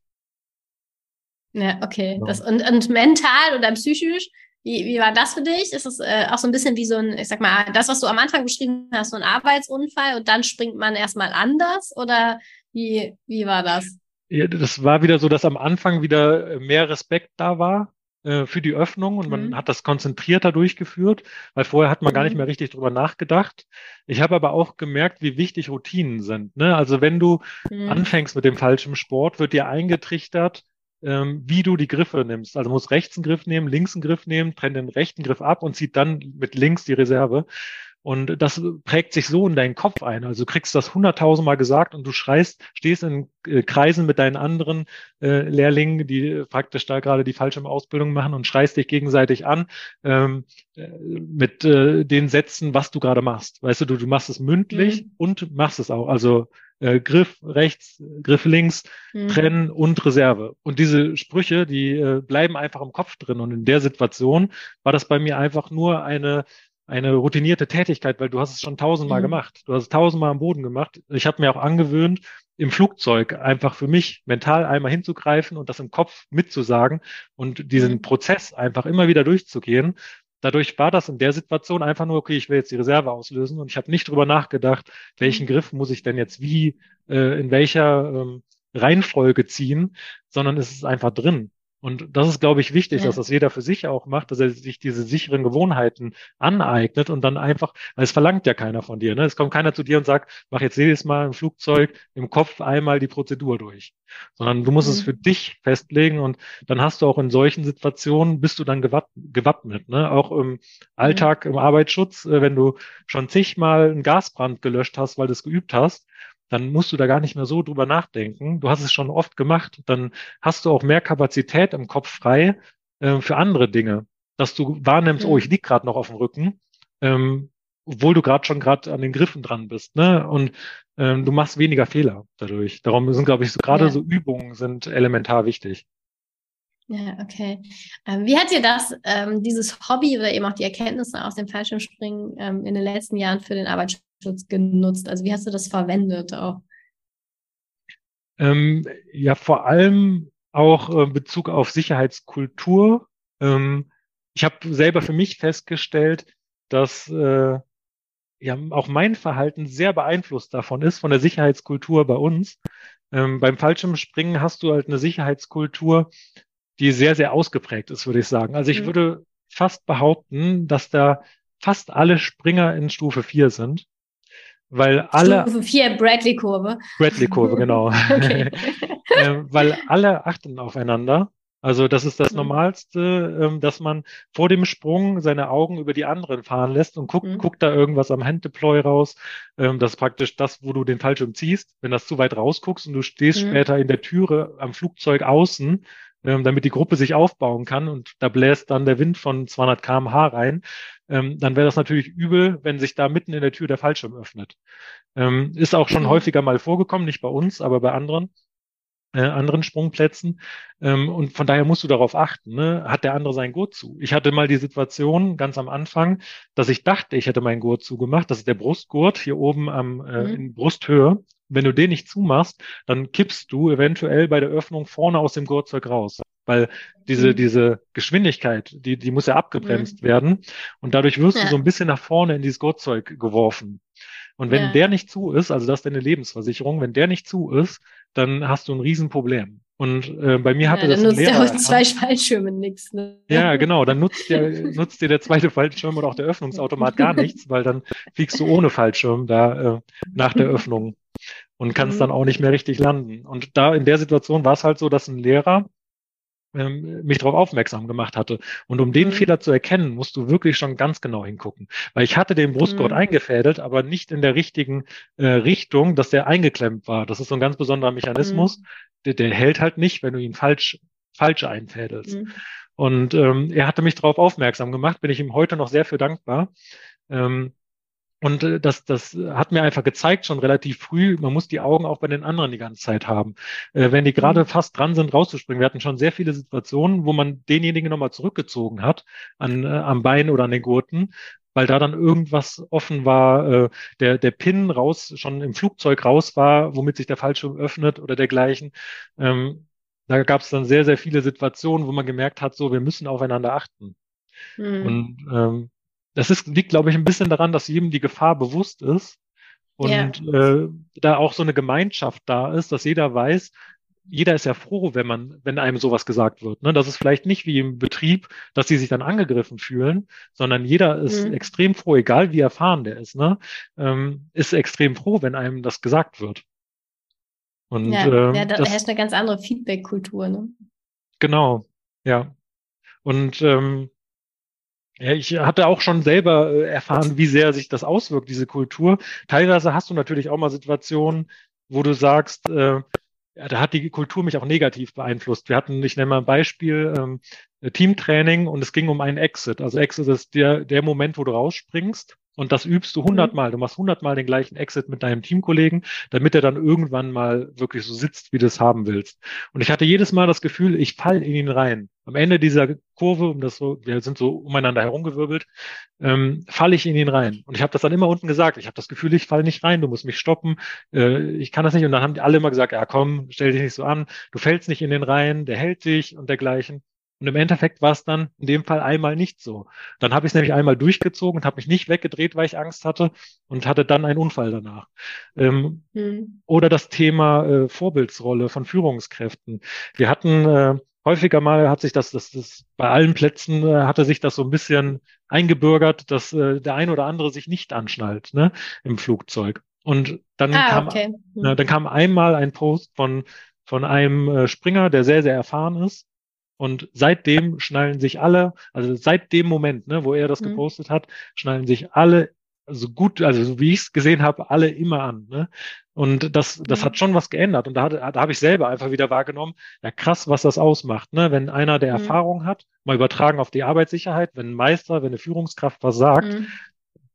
Ja, okay. Das, und, und mental oder psychisch wie, wie war das für dich? Ist es äh, auch so ein bisschen wie so ein, ich sag mal, das, was du am Anfang beschrieben hast, so ein Arbeitsunfall und dann springt man erstmal anders? Oder wie, wie war das? Ja, das war wieder so, dass am Anfang wieder mehr Respekt da war äh, für die Öffnung und man mhm. hat das konzentrierter durchgeführt, weil vorher hat man mhm. gar nicht mhm. mehr richtig drüber nachgedacht. Ich habe aber auch gemerkt, wie wichtig Routinen sind. Ne? Also wenn du mhm. anfängst mit dem falschen Sport, wird dir eingetrichtert, ähm, wie du die Griffe nimmst. Also musst rechts einen Griff nehmen, links einen Griff nehmen, trennt den rechten Griff ab und zieht dann mit links die Reserve. Und das prägt sich so in deinen Kopf ein. Also du kriegst das hunderttausendmal gesagt und du schreist, stehst in äh, Kreisen mit deinen anderen äh, Lehrlingen, die praktisch da gerade die falsche Ausbildung machen und schreist dich gegenseitig an ähm, äh, mit äh, den Sätzen, was du gerade machst. Weißt du, du, du machst es mündlich mhm. und machst es auch. Also äh, Griff rechts, Griff links, mhm. trennen und Reserve. Und diese Sprüche, die äh, bleiben einfach im Kopf drin. Und in der Situation war das bei mir einfach nur eine eine routinierte Tätigkeit, weil du hast es schon tausendmal mhm. gemacht. Du hast es tausendmal am Boden gemacht. Ich habe mir auch angewöhnt, im Flugzeug einfach für mich mental einmal hinzugreifen und das im Kopf mitzusagen und diesen mhm. Prozess einfach immer wieder durchzugehen. Dadurch war das in der Situation einfach nur, okay, ich will jetzt die Reserve auslösen und ich habe nicht drüber nachgedacht, welchen mhm. Griff muss ich denn jetzt wie, äh, in welcher ähm, Reihenfolge ziehen, sondern es ist einfach drin. Und das ist, glaube ich, wichtig, ja. dass das jeder für sich auch macht, dass er sich diese sicheren Gewohnheiten aneignet und dann einfach, weil es verlangt ja keiner von dir. Ne? Es kommt keiner zu dir und sagt, mach jetzt jedes Mal im Flugzeug im Kopf einmal die Prozedur durch, sondern du musst mhm. es für dich festlegen und dann hast du auch in solchen Situationen, bist du dann gewappnet. Ne? Auch im Alltag, im Arbeitsschutz, äh, wenn du schon zigmal einen Gasbrand gelöscht hast, weil du es geübt hast, dann musst du da gar nicht mehr so drüber nachdenken. Du hast es schon oft gemacht. Dann hast du auch mehr Kapazität im Kopf frei äh, für andere Dinge, dass du wahrnimmst, mhm. oh, ich lieg gerade noch auf dem Rücken, ähm, obwohl du gerade schon gerade an den Griffen dran bist. Ne? Und ähm, du machst weniger Fehler dadurch. Darum sind, glaube ich, so, gerade ja. so Übungen sind elementar wichtig. Ja, okay. Ähm, wie hat dir das, ähm, dieses Hobby oder eben auch die Erkenntnisse aus dem Fallschirmspringen ähm, in den letzten Jahren für den Arbeitsschutz genutzt? Also wie hast du das verwendet auch? Ähm, ja, vor allem auch äh, Bezug auf Sicherheitskultur. Ähm, ich habe selber für mich festgestellt, dass äh, ja auch mein Verhalten sehr beeinflusst davon ist, von der Sicherheitskultur bei uns. Ähm, beim Fallschirmspringen hast du halt eine Sicherheitskultur, die sehr, sehr ausgeprägt ist, würde ich sagen. Also ich mhm. würde fast behaupten, dass da fast alle Springer in Stufe 4 sind. Weil alle. Stufe 4 Bradley-Kurve. Bradley-Kurve, genau. äh, weil alle achten aufeinander. Also das ist das mhm. Normalste, ähm, dass man vor dem Sprung seine Augen über die anderen fahren lässt und guckt, mhm. guckt da irgendwas am Handdeploy raus. Ähm, das ist praktisch das, wo du den Fallschirm ziehst. Wenn das zu weit rausguckst und du stehst mhm. später in der Türe am Flugzeug außen, ähm, damit die Gruppe sich aufbauen kann und da bläst dann der Wind von 200 kmh rein, ähm, dann wäre das natürlich übel, wenn sich da mitten in der Tür der Fallschirm öffnet. Ähm, ist auch schon mhm. häufiger mal vorgekommen, nicht bei uns, aber bei anderen äh, anderen Sprungplätzen. Ähm, und von daher musst du darauf achten, ne? hat der andere sein Gurt zu. Ich hatte mal die Situation ganz am Anfang, dass ich dachte, ich hätte meinen Gurt zugemacht. Das ist der Brustgurt hier oben am äh, mhm. in Brusthöhe. Wenn du den nicht zumachst, dann kippst du eventuell bei der Öffnung vorne aus dem Gurtzeug raus. Weil diese, mhm. diese Geschwindigkeit, die, die muss ja abgebremst mhm. werden. Und dadurch wirst ja. du so ein bisschen nach vorne in dieses Gurtzeug geworfen. Und wenn ja. der nicht zu ist, also das ist deine Lebensversicherung, wenn der nicht zu ist, dann hast du ein Riesenproblem. Und äh, bei mir hatte ja, das dann nutzt Lehrer. Der zwei Fallschirme nichts. Ne? Ja, genau. Dann nutzt, der, nutzt dir der zweite Fallschirm oder auch der Öffnungsautomat gar nichts, weil dann fliegst du ohne Fallschirm da äh, nach der Öffnung und kannst mhm. dann auch nicht mehr richtig landen. Und da in der Situation war es halt so, dass ein Lehrer ähm, mich darauf aufmerksam gemacht hatte. Und um den mhm. Fehler zu erkennen, musst du wirklich schon ganz genau hingucken. Weil ich hatte den Brustgurt mhm. eingefädelt, aber nicht in der richtigen äh, Richtung, dass der eingeklemmt war. Das ist so ein ganz besonderer Mechanismus. Mhm. Der, der, hält halt nicht, wenn du ihn falsch, falsch einfädelst. Mhm. Und ähm, er hatte mich darauf aufmerksam gemacht, bin ich ihm heute noch sehr für dankbar. Ähm, und äh, das, das hat mir einfach gezeigt, schon relativ früh, man muss die Augen auch bei den anderen die ganze Zeit haben. Äh, wenn die gerade mhm. fast dran sind, rauszuspringen. Wir hatten schon sehr viele Situationen, wo man denjenigen nochmal zurückgezogen hat, an, äh, am Bein oder an den Gurten, weil da dann irgendwas offen war, äh, der, der Pin raus, schon im Flugzeug raus war, womit sich der Fallschirm öffnet oder dergleichen. Ähm, da gab es dann sehr, sehr viele Situationen, wo man gemerkt hat, so, wir müssen aufeinander achten. Mhm. Und ähm, das ist, liegt, glaube ich, ein bisschen daran, dass jedem die Gefahr bewusst ist und ja. äh, da auch so eine Gemeinschaft da ist, dass jeder weiß, jeder ist ja froh, wenn man, wenn einem sowas gesagt wird. Ne? Das ist vielleicht nicht wie im Betrieb, dass sie sich dann angegriffen fühlen, sondern jeder ist mhm. extrem froh, egal wie erfahren der ist, ne? ähm, ist extrem froh, wenn einem das gesagt wird. Und, ja, ähm, ja da herrscht eine ganz andere Feedback-Kultur. Ne? Genau, ja. Und ähm, ja, ich hatte auch schon selber äh, erfahren, wie sehr sich das auswirkt, diese Kultur. Teilweise hast du natürlich auch mal Situationen, wo du sagst, äh, ja, da hat die Kultur mich auch negativ beeinflusst. Wir hatten, ich nenne mal ein Beispiel, ähm, Teamtraining und es ging um einen Exit. Also Exit ist der, der Moment, wo du rausspringst und das übst du hundertmal. Du machst hundertmal den gleichen Exit mit deinem Teamkollegen, damit er dann irgendwann mal wirklich so sitzt, wie du es haben willst. Und ich hatte jedes Mal das Gefühl, ich fall in ihn rein. Am Ende dieser Kurve, um das so, wir sind so umeinander herumgewirbelt, ähm, falle ich in ihn rein. Und ich habe das dann immer unten gesagt. Ich habe das Gefühl, ich fall nicht rein, du musst mich stoppen. Äh, ich kann das nicht. Und dann haben die alle immer gesagt, ja komm, stell dich nicht so an, du fällst nicht in den rein, der hält dich und dergleichen. Und im Endeffekt war es dann in dem Fall einmal nicht so. Dann habe ich es nämlich einmal durchgezogen und habe mich nicht weggedreht, weil ich Angst hatte und hatte dann einen Unfall danach. Ähm, hm. Oder das Thema äh, Vorbildsrolle von Führungskräften. Wir hatten äh, häufiger mal hat sich das, das, das bei allen Plätzen äh, hatte sich das so ein bisschen eingebürgert, dass äh, der ein oder andere sich nicht anschnallt ne, im Flugzeug. Und dann ah, kam, okay. äh, dann kam einmal ein Post von von einem äh, Springer, der sehr sehr erfahren ist und seitdem schnallen sich alle, also seit dem Moment, ne, wo er das mhm. gepostet hat, schnallen sich alle so gut, also so wie ich es gesehen habe, alle immer an. Ne? Und das, das mhm. hat schon was geändert. Und da, da habe ich selber einfach wieder wahrgenommen, ja krass, was das ausmacht. Ne? Wenn einer der mhm. Erfahrung hat, mal übertragen auf die Arbeitssicherheit, wenn ein Meister, wenn eine Führungskraft was sagt, mhm.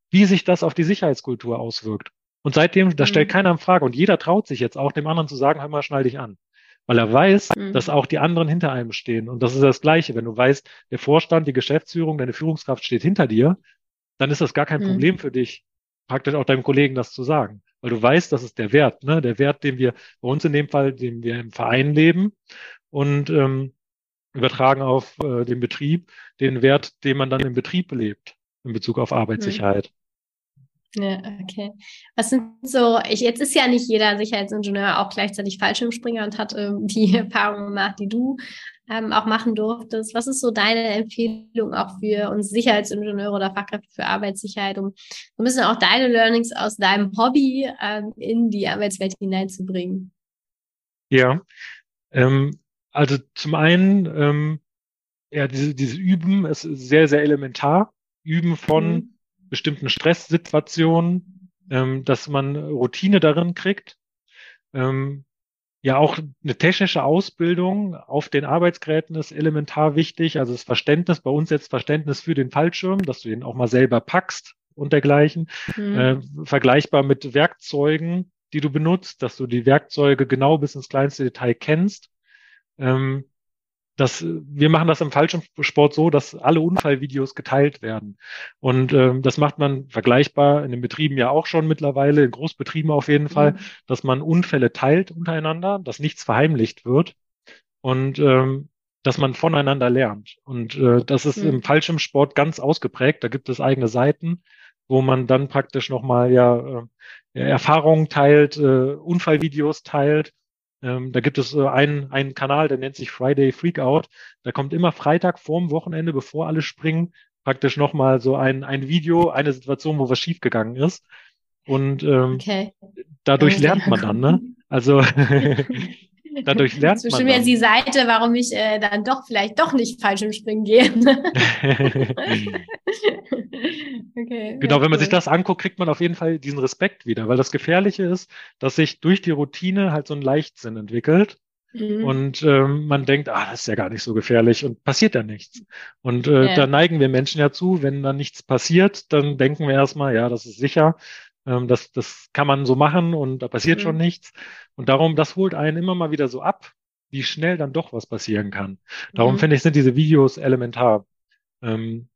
wie sich das auf die Sicherheitskultur auswirkt. Und seitdem, das stellt mhm. keiner in Frage. Und jeder traut sich jetzt auch, dem anderen zu sagen, hör mal, schnall dich an weil er weiß, mhm. dass auch die anderen hinter einem stehen. Und das ist das Gleiche. Wenn du weißt, der Vorstand, die Geschäftsführung, deine Führungskraft steht hinter dir, dann ist das gar kein mhm. Problem für dich, praktisch auch deinem Kollegen das zu sagen. Weil du weißt, das ist der Wert, ne? der Wert, den wir bei uns in dem Fall, den wir im Verein leben und ähm, übertragen auf äh, den Betrieb, den Wert, den man dann im Betrieb lebt in Bezug auf Arbeitssicherheit. Ja, okay. Was sind so, ich, jetzt ist ja nicht jeder Sicherheitsingenieur auch gleichzeitig Fallschirmspringer und hat ähm, die Erfahrungen gemacht, die du ähm, auch machen durftest. Was ist so deine Empfehlung auch für uns Sicherheitsingenieure oder Fachkräfte für Arbeitssicherheit, um so ein bisschen auch deine Learnings aus deinem Hobby ähm, in die Arbeitswelt hineinzubringen? Ja, ähm, also zum einen, ähm, ja, diese, dieses Üben ist sehr, sehr elementar. Üben von mhm bestimmten Stresssituationen, ähm, dass man Routine darin kriegt. Ähm, ja, auch eine technische Ausbildung auf den Arbeitsgeräten ist elementar wichtig. Also das Verständnis, bei uns jetzt Verständnis für den Fallschirm, dass du ihn auch mal selber packst und dergleichen. Mhm. Äh, vergleichbar mit Werkzeugen, die du benutzt, dass du die Werkzeuge genau bis ins kleinste Detail kennst. Ähm, das, wir machen das im Fallschirmsport so, dass alle Unfallvideos geteilt werden. Und ähm, das macht man vergleichbar in den Betrieben ja auch schon mittlerweile, in Großbetrieben auf jeden Fall, mhm. dass man Unfälle teilt untereinander, dass nichts verheimlicht wird und ähm, dass man voneinander lernt. Und äh, das ist mhm. im Fallschirmsport ganz ausgeprägt. Da gibt es eigene Seiten, wo man dann praktisch nochmal ja, äh, Erfahrungen teilt, äh, Unfallvideos teilt ähm, da gibt es äh, einen, einen Kanal, der nennt sich Friday Freakout. Da kommt immer Freitag vorm Wochenende, bevor alle springen, praktisch nochmal so ein, ein Video, eine Situation, wo was schiefgegangen ist. Und ähm, okay. dadurch lernt man dann, ne? Also dadurch lernt man. Das ist die Seite, warum ich äh, dann doch vielleicht doch nicht falsch im Springen gehe. okay, genau, wenn man cool. sich das anguckt, kriegt man auf jeden Fall diesen Respekt wieder, weil das Gefährliche ist, dass sich durch die Routine halt so ein Leichtsinn entwickelt. Mhm. Und ähm, man denkt, ah, das ist ja gar nicht so gefährlich und passiert ja nichts. Und äh, ja. da neigen wir Menschen ja zu, wenn dann nichts passiert, dann denken wir erstmal, ja, das ist sicher. Ähm, das, das kann man so machen und da passiert mhm. schon nichts. Und darum, das holt einen immer mal wieder so ab, wie schnell dann doch was passieren kann. Darum mhm. finde ich, sind diese Videos elementar. Ähm,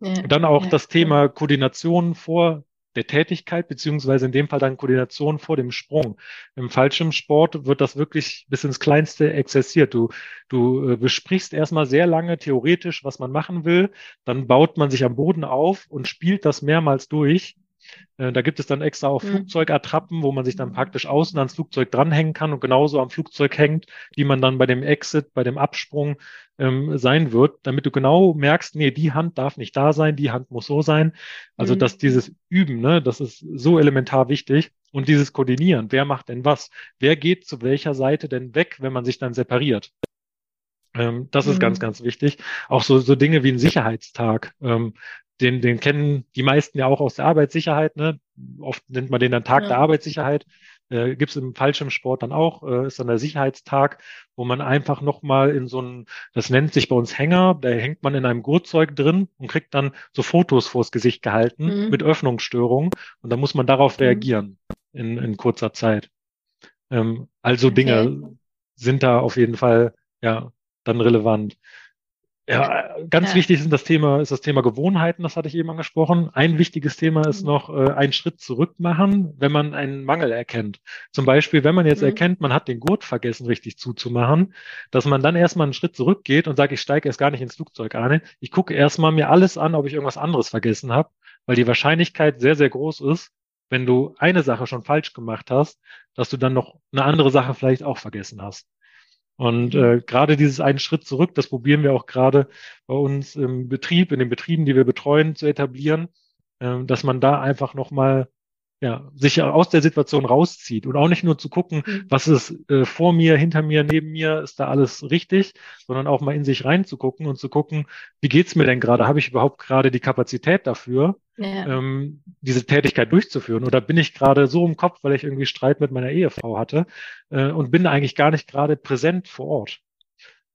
ja, dann auch ja, das Thema Koordination vor der Tätigkeit, beziehungsweise in dem Fall dann Koordination vor dem Sprung. Im Fallschirmsport wird das wirklich bis ins Kleinste exerziert. Du, du äh, besprichst erstmal sehr lange theoretisch, was man machen will, dann baut man sich am Boden auf und spielt das mehrmals durch äh, da gibt es dann extra auch mhm. Flugzeugattrappen, wo man sich dann praktisch außen ans Flugzeug dranhängen kann und genauso am Flugzeug hängt, wie man dann bei dem Exit, bei dem Absprung ähm, sein wird, damit du genau merkst, nee, die Hand darf nicht da sein, die Hand muss so sein. Also, mhm. dass dieses Üben, ne, das ist so elementar wichtig. Und dieses Koordinieren, wer macht denn was? Wer geht zu welcher Seite denn weg, wenn man sich dann separiert? Ähm, das ist ganz, mhm. ganz wichtig. Auch so, so Dinge wie ein Sicherheitstag. Den, den kennen die meisten ja auch aus der Arbeitssicherheit. Ne? Oft nennt man den dann Tag ja. der Arbeitssicherheit. Äh, Gibt es im Fallschirmsport dann auch, äh, ist dann der Sicherheitstag, wo man einfach nochmal in so ein, das nennt sich bei uns Hänger, da hängt man in einem Gurtzeug drin und kriegt dann so Fotos vors Gesicht gehalten mhm. mit Öffnungsstörungen und da muss man darauf mhm. reagieren in, in kurzer Zeit. Ähm, also okay. Dinge sind da auf jeden Fall ja dann relevant. Ja, ganz ja. wichtig ist das Thema, ist das Thema Gewohnheiten, das hatte ich eben angesprochen. Ein wichtiges Thema ist mhm. noch äh, einen Schritt zurück machen, wenn man einen Mangel erkennt. Zum Beispiel, wenn man jetzt mhm. erkennt, man hat den Gurt vergessen, richtig zuzumachen, dass man dann erstmal einen Schritt zurückgeht und sagt, ich steige erst gar nicht ins Flugzeug ein. Ich gucke erstmal mir alles an, ob ich irgendwas anderes vergessen habe, weil die Wahrscheinlichkeit sehr, sehr groß ist, wenn du eine Sache schon falsch gemacht hast, dass du dann noch eine andere Sache vielleicht auch vergessen hast. Und äh, gerade dieses einen Schritt zurück, das probieren wir auch gerade bei uns im Betrieb, in den Betrieben, die wir betreuen, zu etablieren, äh, dass man da einfach nochmal ja, sich aus der Situation rauszieht und auch nicht nur zu gucken, mhm. was ist äh, vor mir, hinter mir, neben mir, ist da alles richtig, sondern auch mal in sich reinzugucken und zu gucken, wie geht's mir denn gerade? Habe ich überhaupt gerade die Kapazität dafür, ja. ähm, diese Tätigkeit durchzuführen? Oder bin ich gerade so im Kopf, weil ich irgendwie Streit mit meiner Ehefrau hatte äh, und bin eigentlich gar nicht gerade präsent vor Ort?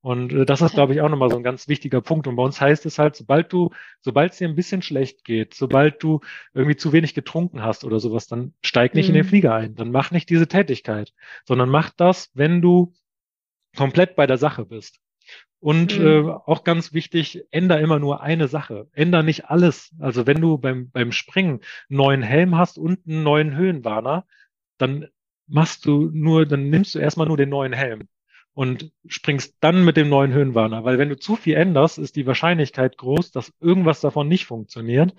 Und äh, das ist, glaube ich, auch nochmal so ein ganz wichtiger Punkt. Und bei uns heißt es halt, sobald du, sobald es dir ein bisschen schlecht geht, sobald du irgendwie zu wenig getrunken hast oder sowas, dann steig nicht mhm. in den mhm. Flieger ein. Dann mach nicht diese Tätigkeit, sondern mach das, wenn du komplett bei der Sache bist. Und mhm. äh, auch ganz wichtig, änder immer nur eine Sache. Änder nicht alles. Also wenn du beim, beim Springen einen neuen Helm hast und einen neuen Höhenwarner, dann machst du nur, dann nimmst du erstmal nur den neuen Helm und springst dann mit dem neuen Höhenwarner. Weil wenn du zu viel änderst, ist die Wahrscheinlichkeit groß, dass irgendwas davon nicht funktioniert.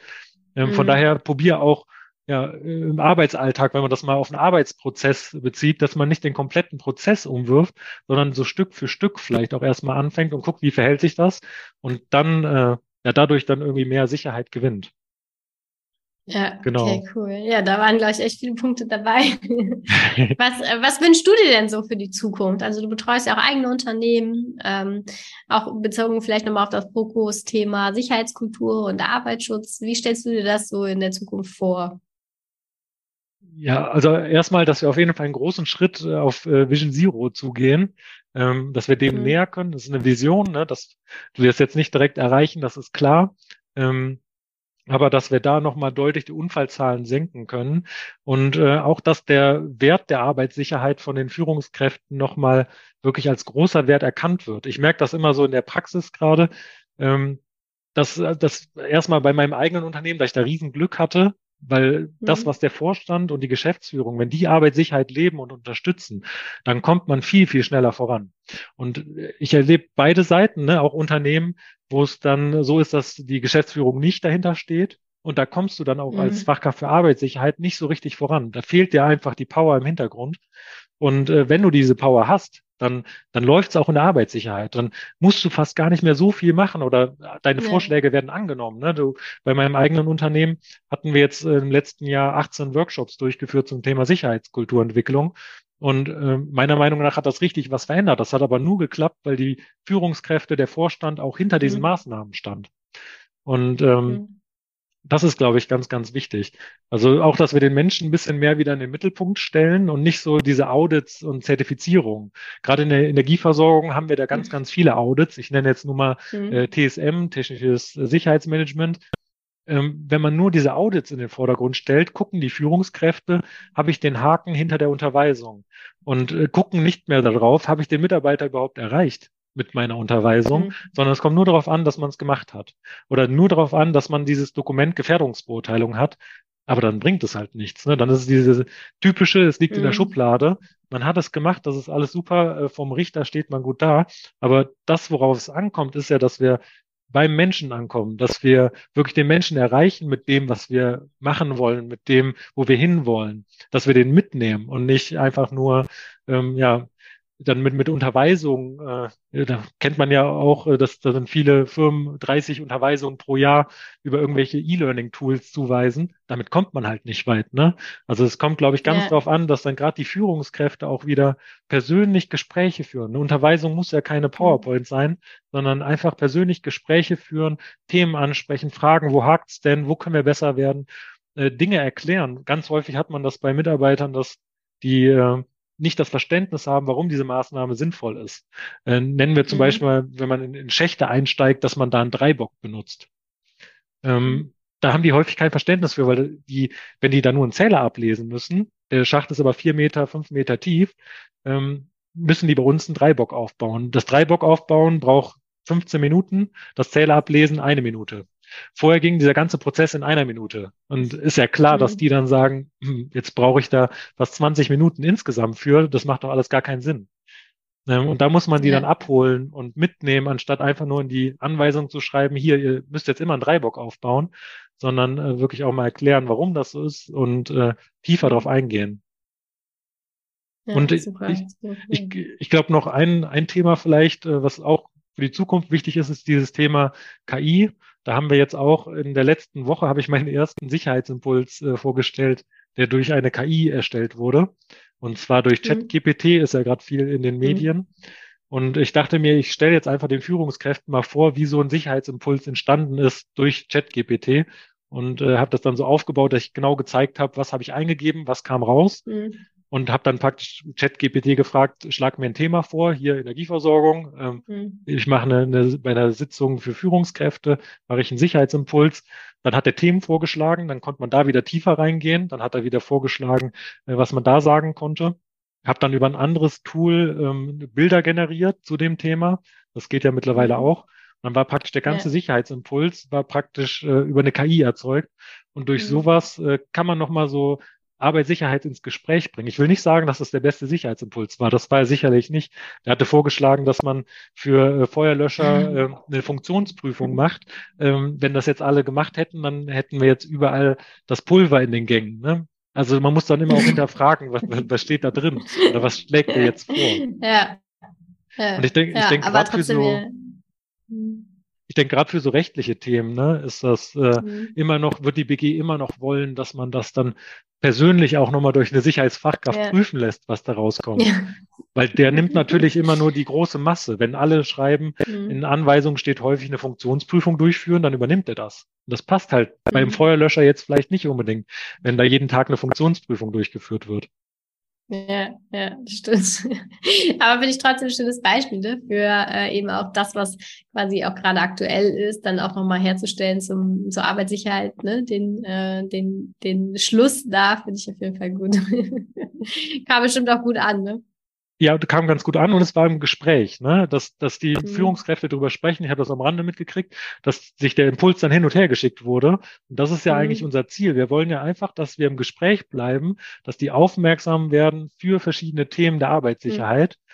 Ähm, mhm. Von daher probier auch ja, im Arbeitsalltag, wenn man das mal auf einen Arbeitsprozess bezieht, dass man nicht den kompletten Prozess umwirft, sondern so Stück für Stück vielleicht auch erstmal anfängt und guckt, wie verhält sich das und dann äh, ja dadurch dann irgendwie mehr Sicherheit gewinnt. Ja, genau. okay, cool. Ja, da waren, glaube ich, echt viele Punkte dabei. was, äh, was wünschst du dir denn so für die Zukunft? Also du betreust ja auch eigene Unternehmen, ähm, auch bezogen vielleicht nochmal auf das Fokus-Thema Sicherheitskultur und Arbeitsschutz. Wie stellst du dir das so in der Zukunft vor? Ja, also erstmal, dass wir auf jeden Fall einen großen Schritt äh, auf äh, Vision Zero zugehen, ähm, dass wir dem mhm. näher können. Das ist eine Vision, ne, dass du das jetzt nicht direkt erreichen, das ist klar. Ähm, aber dass wir da nochmal deutlich die Unfallzahlen senken können und äh, auch, dass der Wert der Arbeitssicherheit von den Führungskräften nochmal wirklich als großer Wert erkannt wird. Ich merke das immer so in der Praxis gerade, ähm, dass das erstmal bei meinem eigenen Unternehmen, da ich da Riesenglück hatte, weil mhm. das, was der Vorstand und die Geschäftsführung, wenn die Arbeitssicherheit leben und unterstützen, dann kommt man viel, viel schneller voran. Und ich erlebe beide Seiten, ne, auch Unternehmen, wo es dann so ist, dass die Geschäftsführung nicht dahinter steht. Und da kommst du dann auch mhm. als Fachkraft für Arbeitssicherheit nicht so richtig voran. Da fehlt dir einfach die Power im Hintergrund. Und äh, wenn du diese Power hast, dann, dann läuft es auch in der Arbeitssicherheit. Dann musst du fast gar nicht mehr so viel machen oder deine ja. Vorschläge werden angenommen. Ne? Du, bei meinem eigenen Unternehmen hatten wir jetzt im letzten Jahr 18 Workshops durchgeführt zum Thema Sicherheitskulturentwicklung. Und äh, meiner Meinung nach hat das richtig was verändert. Das hat aber nur geklappt, weil die Führungskräfte, der Vorstand auch hinter diesen mhm. Maßnahmen stand. Und ähm, mhm das ist, glaube ich, ganz, ganz wichtig. Also auch, dass wir den Menschen ein bisschen mehr wieder in den Mittelpunkt stellen und nicht so diese Audits und Zertifizierung. Gerade in der Energieversorgung haben wir da ganz, mhm. ganz viele Audits. Ich nenne jetzt nur mal mhm. äh, TSM, technisches Sicherheitsmanagement. Ähm, wenn man nur diese Audits in den Vordergrund stellt, gucken die Führungskräfte, habe ich den Haken hinter der Unterweisung und äh, gucken nicht mehr darauf, habe ich den Mitarbeiter überhaupt erreicht mit meiner Unterweisung, mhm. sondern es kommt nur darauf an, dass man es gemacht hat. Oder nur darauf an, dass man dieses Dokument Gefährdungsbeurteilung hat. Aber dann bringt es halt nichts. Ne? Dann ist es diese typische, es liegt mhm. in der mhm. Schublade. Man hat es gemacht, das ist alles super. Äh, vom Richter steht man gut da. Aber das, worauf es ankommt, ist ja, dass wir beim Menschen ankommen, dass wir wirklich den Menschen erreichen mit dem, was wir machen wollen, mit dem, wo wir hinwollen, dass wir den mitnehmen und nicht einfach nur ähm, ja dann mit, mit Unterweisung, äh, da kennt man ja auch, äh, dass da sind viele Firmen 30 Unterweisungen pro Jahr über irgendwelche E-Learning-Tools zuweisen. Damit kommt man halt nicht weit. Ne? Also es kommt, glaube ich, ganz ja. darauf an, dass dann gerade die Führungskräfte auch wieder persönlich Gespräche führen. Eine Unterweisung muss ja keine PowerPoint sein, sondern einfach persönlich Gespräche führen, Themen ansprechen, fragen, wo hakt's denn, wo können wir besser werden, äh, Dinge erklären. Ganz häufig hat man das bei Mitarbeitern, dass die äh, nicht das Verständnis haben, warum diese Maßnahme sinnvoll ist. Äh, nennen wir zum mhm. Beispiel, wenn man in, in, Schächte einsteigt, dass man da einen Dreibock benutzt. Ähm, mhm. da haben die häufig kein Verständnis für, weil die, wenn die da nur einen Zähler ablesen müssen, der Schacht ist aber vier Meter, fünf Meter tief, ähm, müssen die bei uns einen Dreibock aufbauen. Das Dreibock aufbauen braucht 15 Minuten, das Zähler ablesen eine Minute. Vorher ging dieser ganze Prozess in einer Minute. Und ist ja klar, mhm. dass die dann sagen, hm, jetzt brauche ich da fast 20 Minuten insgesamt für. Das macht doch alles gar keinen Sinn. Ähm, und da muss man die ja. dann abholen und mitnehmen, anstatt einfach nur in die Anweisung zu schreiben, hier, ihr müsst jetzt immer einen Dreibock aufbauen, sondern äh, wirklich auch mal erklären, warum das so ist und äh, tiefer darauf eingehen. Ja, und ich, ich, ich, ich glaube noch ein, ein Thema vielleicht, äh, was auch für die Zukunft wichtig ist, ist dieses Thema KI. Da haben wir jetzt auch in der letzten Woche habe ich meinen ersten Sicherheitsimpuls äh, vorgestellt, der durch eine KI erstellt wurde. Und zwar durch mhm. ChatGPT ist ja gerade viel in den mhm. Medien. Und ich dachte mir, ich stelle jetzt einfach den Führungskräften mal vor, wie so ein Sicherheitsimpuls entstanden ist durch ChatGPT und äh, habe das dann so aufgebaut, dass ich genau gezeigt habe, was habe ich eingegeben, was kam raus. Mhm und habe dann praktisch ChatGPT gefragt, schlag mir ein Thema vor, hier Energieversorgung. Ähm, mhm. Ich mache eine, eine, bei einer Sitzung für Führungskräfte, mache ich einen Sicherheitsimpuls. Dann hat er Themen vorgeschlagen, dann konnte man da wieder tiefer reingehen. Dann hat er wieder vorgeschlagen, äh, was man da sagen konnte. Habe dann über ein anderes Tool ähm, Bilder generiert zu dem Thema. Das geht ja mittlerweile mhm. auch. Dann war praktisch der ganze ja. Sicherheitsimpuls war praktisch äh, über eine KI erzeugt. Und durch mhm. sowas äh, kann man nochmal so Arbeitssicherheit ins Gespräch bringen. Ich will nicht sagen, dass das der beste Sicherheitsimpuls war. Das war er sicherlich nicht. Er hatte vorgeschlagen, dass man für äh, Feuerlöscher äh, eine Funktionsprüfung macht. Ähm, wenn das jetzt alle gemacht hätten, dann hätten wir jetzt überall das Pulver in den Gängen. Ne? Also man muss dann immer auch hinterfragen, was, was steht da drin oder was schlägt er jetzt vor. Ja. ja. Und ich denke, ja, ich denke gerade für so. Ich denke, gerade für so rechtliche Themen ne, ist das äh, mhm. immer noch, wird die BG immer noch wollen, dass man das dann persönlich auch nochmal durch eine Sicherheitsfachkraft ja. prüfen lässt, was da rauskommt. Ja. Weil der nimmt natürlich immer nur die große Masse. Wenn alle schreiben, mhm. in Anweisungen steht häufig eine Funktionsprüfung durchführen, dann übernimmt er das. Und das passt halt mhm. beim Feuerlöscher jetzt vielleicht nicht unbedingt, wenn da jeden Tag eine Funktionsprüfung durchgeführt wird. Ja, ja, stimmt. Aber finde ich trotzdem ein schönes Beispiel ne, für äh, eben auch das, was quasi auch gerade aktuell ist, dann auch nochmal herzustellen zum, zur Arbeitssicherheit, ne? Den, äh, den, den Schluss da finde ich auf jeden Fall gut. Kam bestimmt auch gut an, ne? Ja, kam ganz gut an und es war im Gespräch, ne? dass, dass die mhm. Führungskräfte darüber sprechen. Ich habe das am Rande mitgekriegt, dass sich der Impuls dann hin und her geschickt wurde. Und das ist ja mhm. eigentlich unser Ziel. Wir wollen ja einfach, dass wir im Gespräch bleiben, dass die aufmerksam werden für verschiedene Themen der Arbeitssicherheit. Mhm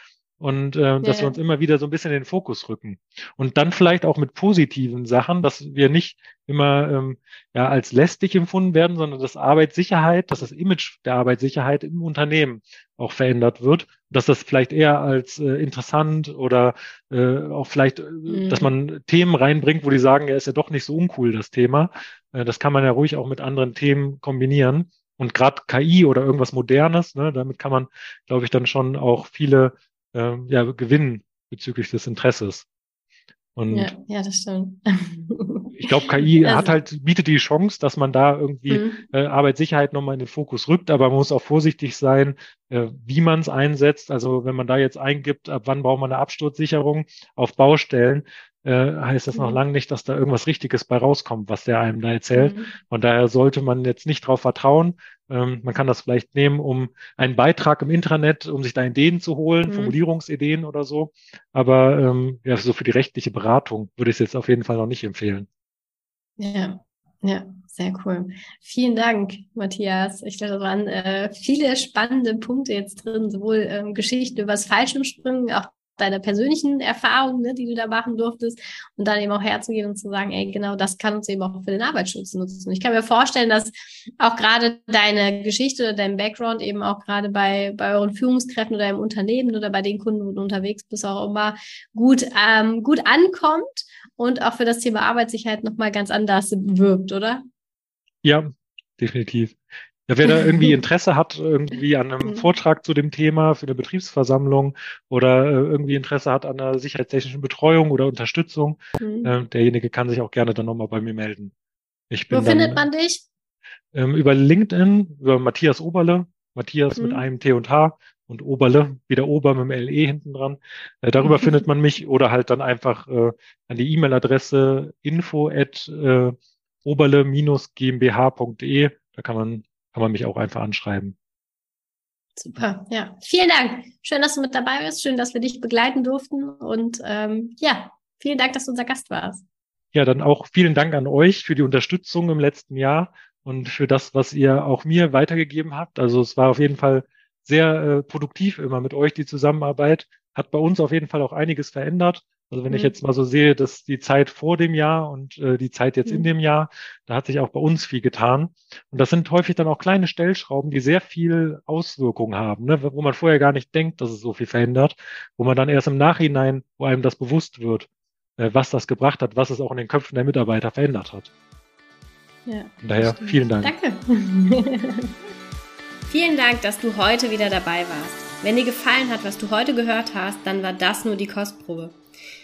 und äh, dass ja. wir uns immer wieder so ein bisschen in den Fokus rücken. Und dann vielleicht auch mit positiven Sachen, dass wir nicht immer ähm, ja, als lästig empfunden werden, sondern dass Arbeitssicherheit, dass das Image der Arbeitssicherheit im Unternehmen auch verändert wird, dass das vielleicht eher als äh, interessant oder äh, auch vielleicht, äh, mhm. dass man Themen reinbringt, wo die sagen, ja, ist ja doch nicht so uncool, das Thema. Äh, das kann man ja ruhig auch mit anderen Themen kombinieren. Und gerade KI oder irgendwas Modernes, ne, damit kann man, glaube ich, dann schon auch viele äh, ja, gewinnen bezüglich des Interesses. Und ja, ja, das stimmt. ich glaube, KI also, hat halt, bietet die Chance, dass man da irgendwie mhm. äh, Arbeitssicherheit nochmal in den Fokus rückt, aber man muss auch vorsichtig sein, äh, wie man es einsetzt. Also wenn man da jetzt eingibt, ab wann braucht man eine Absturzsicherung auf Baustellen, äh, heißt das mhm. noch lange nicht, dass da irgendwas Richtiges bei rauskommt, was der einem da erzählt. Mhm. Von daher sollte man jetzt nicht darauf vertrauen. Ähm, man kann das vielleicht nehmen, um einen Beitrag im Intranet, um sich da Ideen zu holen, mhm. Formulierungsideen oder so. Aber ähm, ja, so für die rechtliche Beratung würde ich es jetzt auf jeden Fall noch nicht empfehlen. Ja, ja, sehr cool. Vielen Dank, Matthias. Ich glaube, da waren äh, viele spannende Punkte jetzt drin, sowohl ähm, Geschichten über das Fallschirmspringen, auch deiner persönlichen Erfahrungen, ne, die du da machen durftest und dann eben auch herzugehen und zu sagen, ey, genau das kann uns eben auch für den Arbeitsschutz nutzen. Ich kann mir vorstellen, dass auch gerade deine Geschichte oder dein Background eben auch gerade bei, bei euren Führungskräften oder im Unternehmen oder bei den Kunden, wo du unterwegs bist, auch immer gut, ähm, gut ankommt und auch für das Thema Arbeitssicherheit nochmal ganz anders wirkt, oder? Ja, definitiv. Ja, wer da irgendwie Interesse hat, irgendwie an einem mhm. Vortrag zu dem Thema für eine Betriebsversammlung oder äh, irgendwie Interesse hat an einer sicherheitstechnischen Betreuung oder Unterstützung, mhm. äh, derjenige kann sich auch gerne dann nochmal bei mir melden. Ich bin Wo dann, findet man dich? Ähm, über LinkedIn, über Matthias Oberle, Matthias mhm. mit einem T und H und Oberle, wieder Ober mit dem LE hinten dran. Äh, darüber findet man mich oder halt dann einfach äh, an die E-Mail-Adresse info at äh, oberle-gmbh.de. Da kann man kann man mich auch einfach anschreiben. Super, ja. Vielen Dank. Schön, dass du mit dabei bist. Schön, dass wir dich begleiten durften. Und ähm, ja, vielen Dank, dass du unser Gast warst. Ja, dann auch vielen Dank an euch für die Unterstützung im letzten Jahr und für das, was ihr auch mir weitergegeben habt. Also es war auf jeden Fall sehr äh, produktiv immer mit euch die Zusammenarbeit. Hat bei uns auf jeden Fall auch einiges verändert. Also wenn mhm. ich jetzt mal so sehe, dass die Zeit vor dem Jahr und äh, die Zeit jetzt mhm. in dem Jahr, da hat sich auch bei uns viel getan. Und das sind häufig dann auch kleine Stellschrauben, die sehr viel Auswirkungen haben, ne? wo man vorher gar nicht denkt, dass es so viel verändert, wo man dann erst im Nachhinein, wo einem das bewusst wird, äh, was das gebracht hat, was es auch in den Köpfen der Mitarbeiter verändert hat. Ja, Von daher stimmt. vielen Dank. Danke. vielen Dank, dass du heute wieder dabei warst. Wenn dir gefallen hat, was du heute gehört hast, dann war das nur die Kostprobe.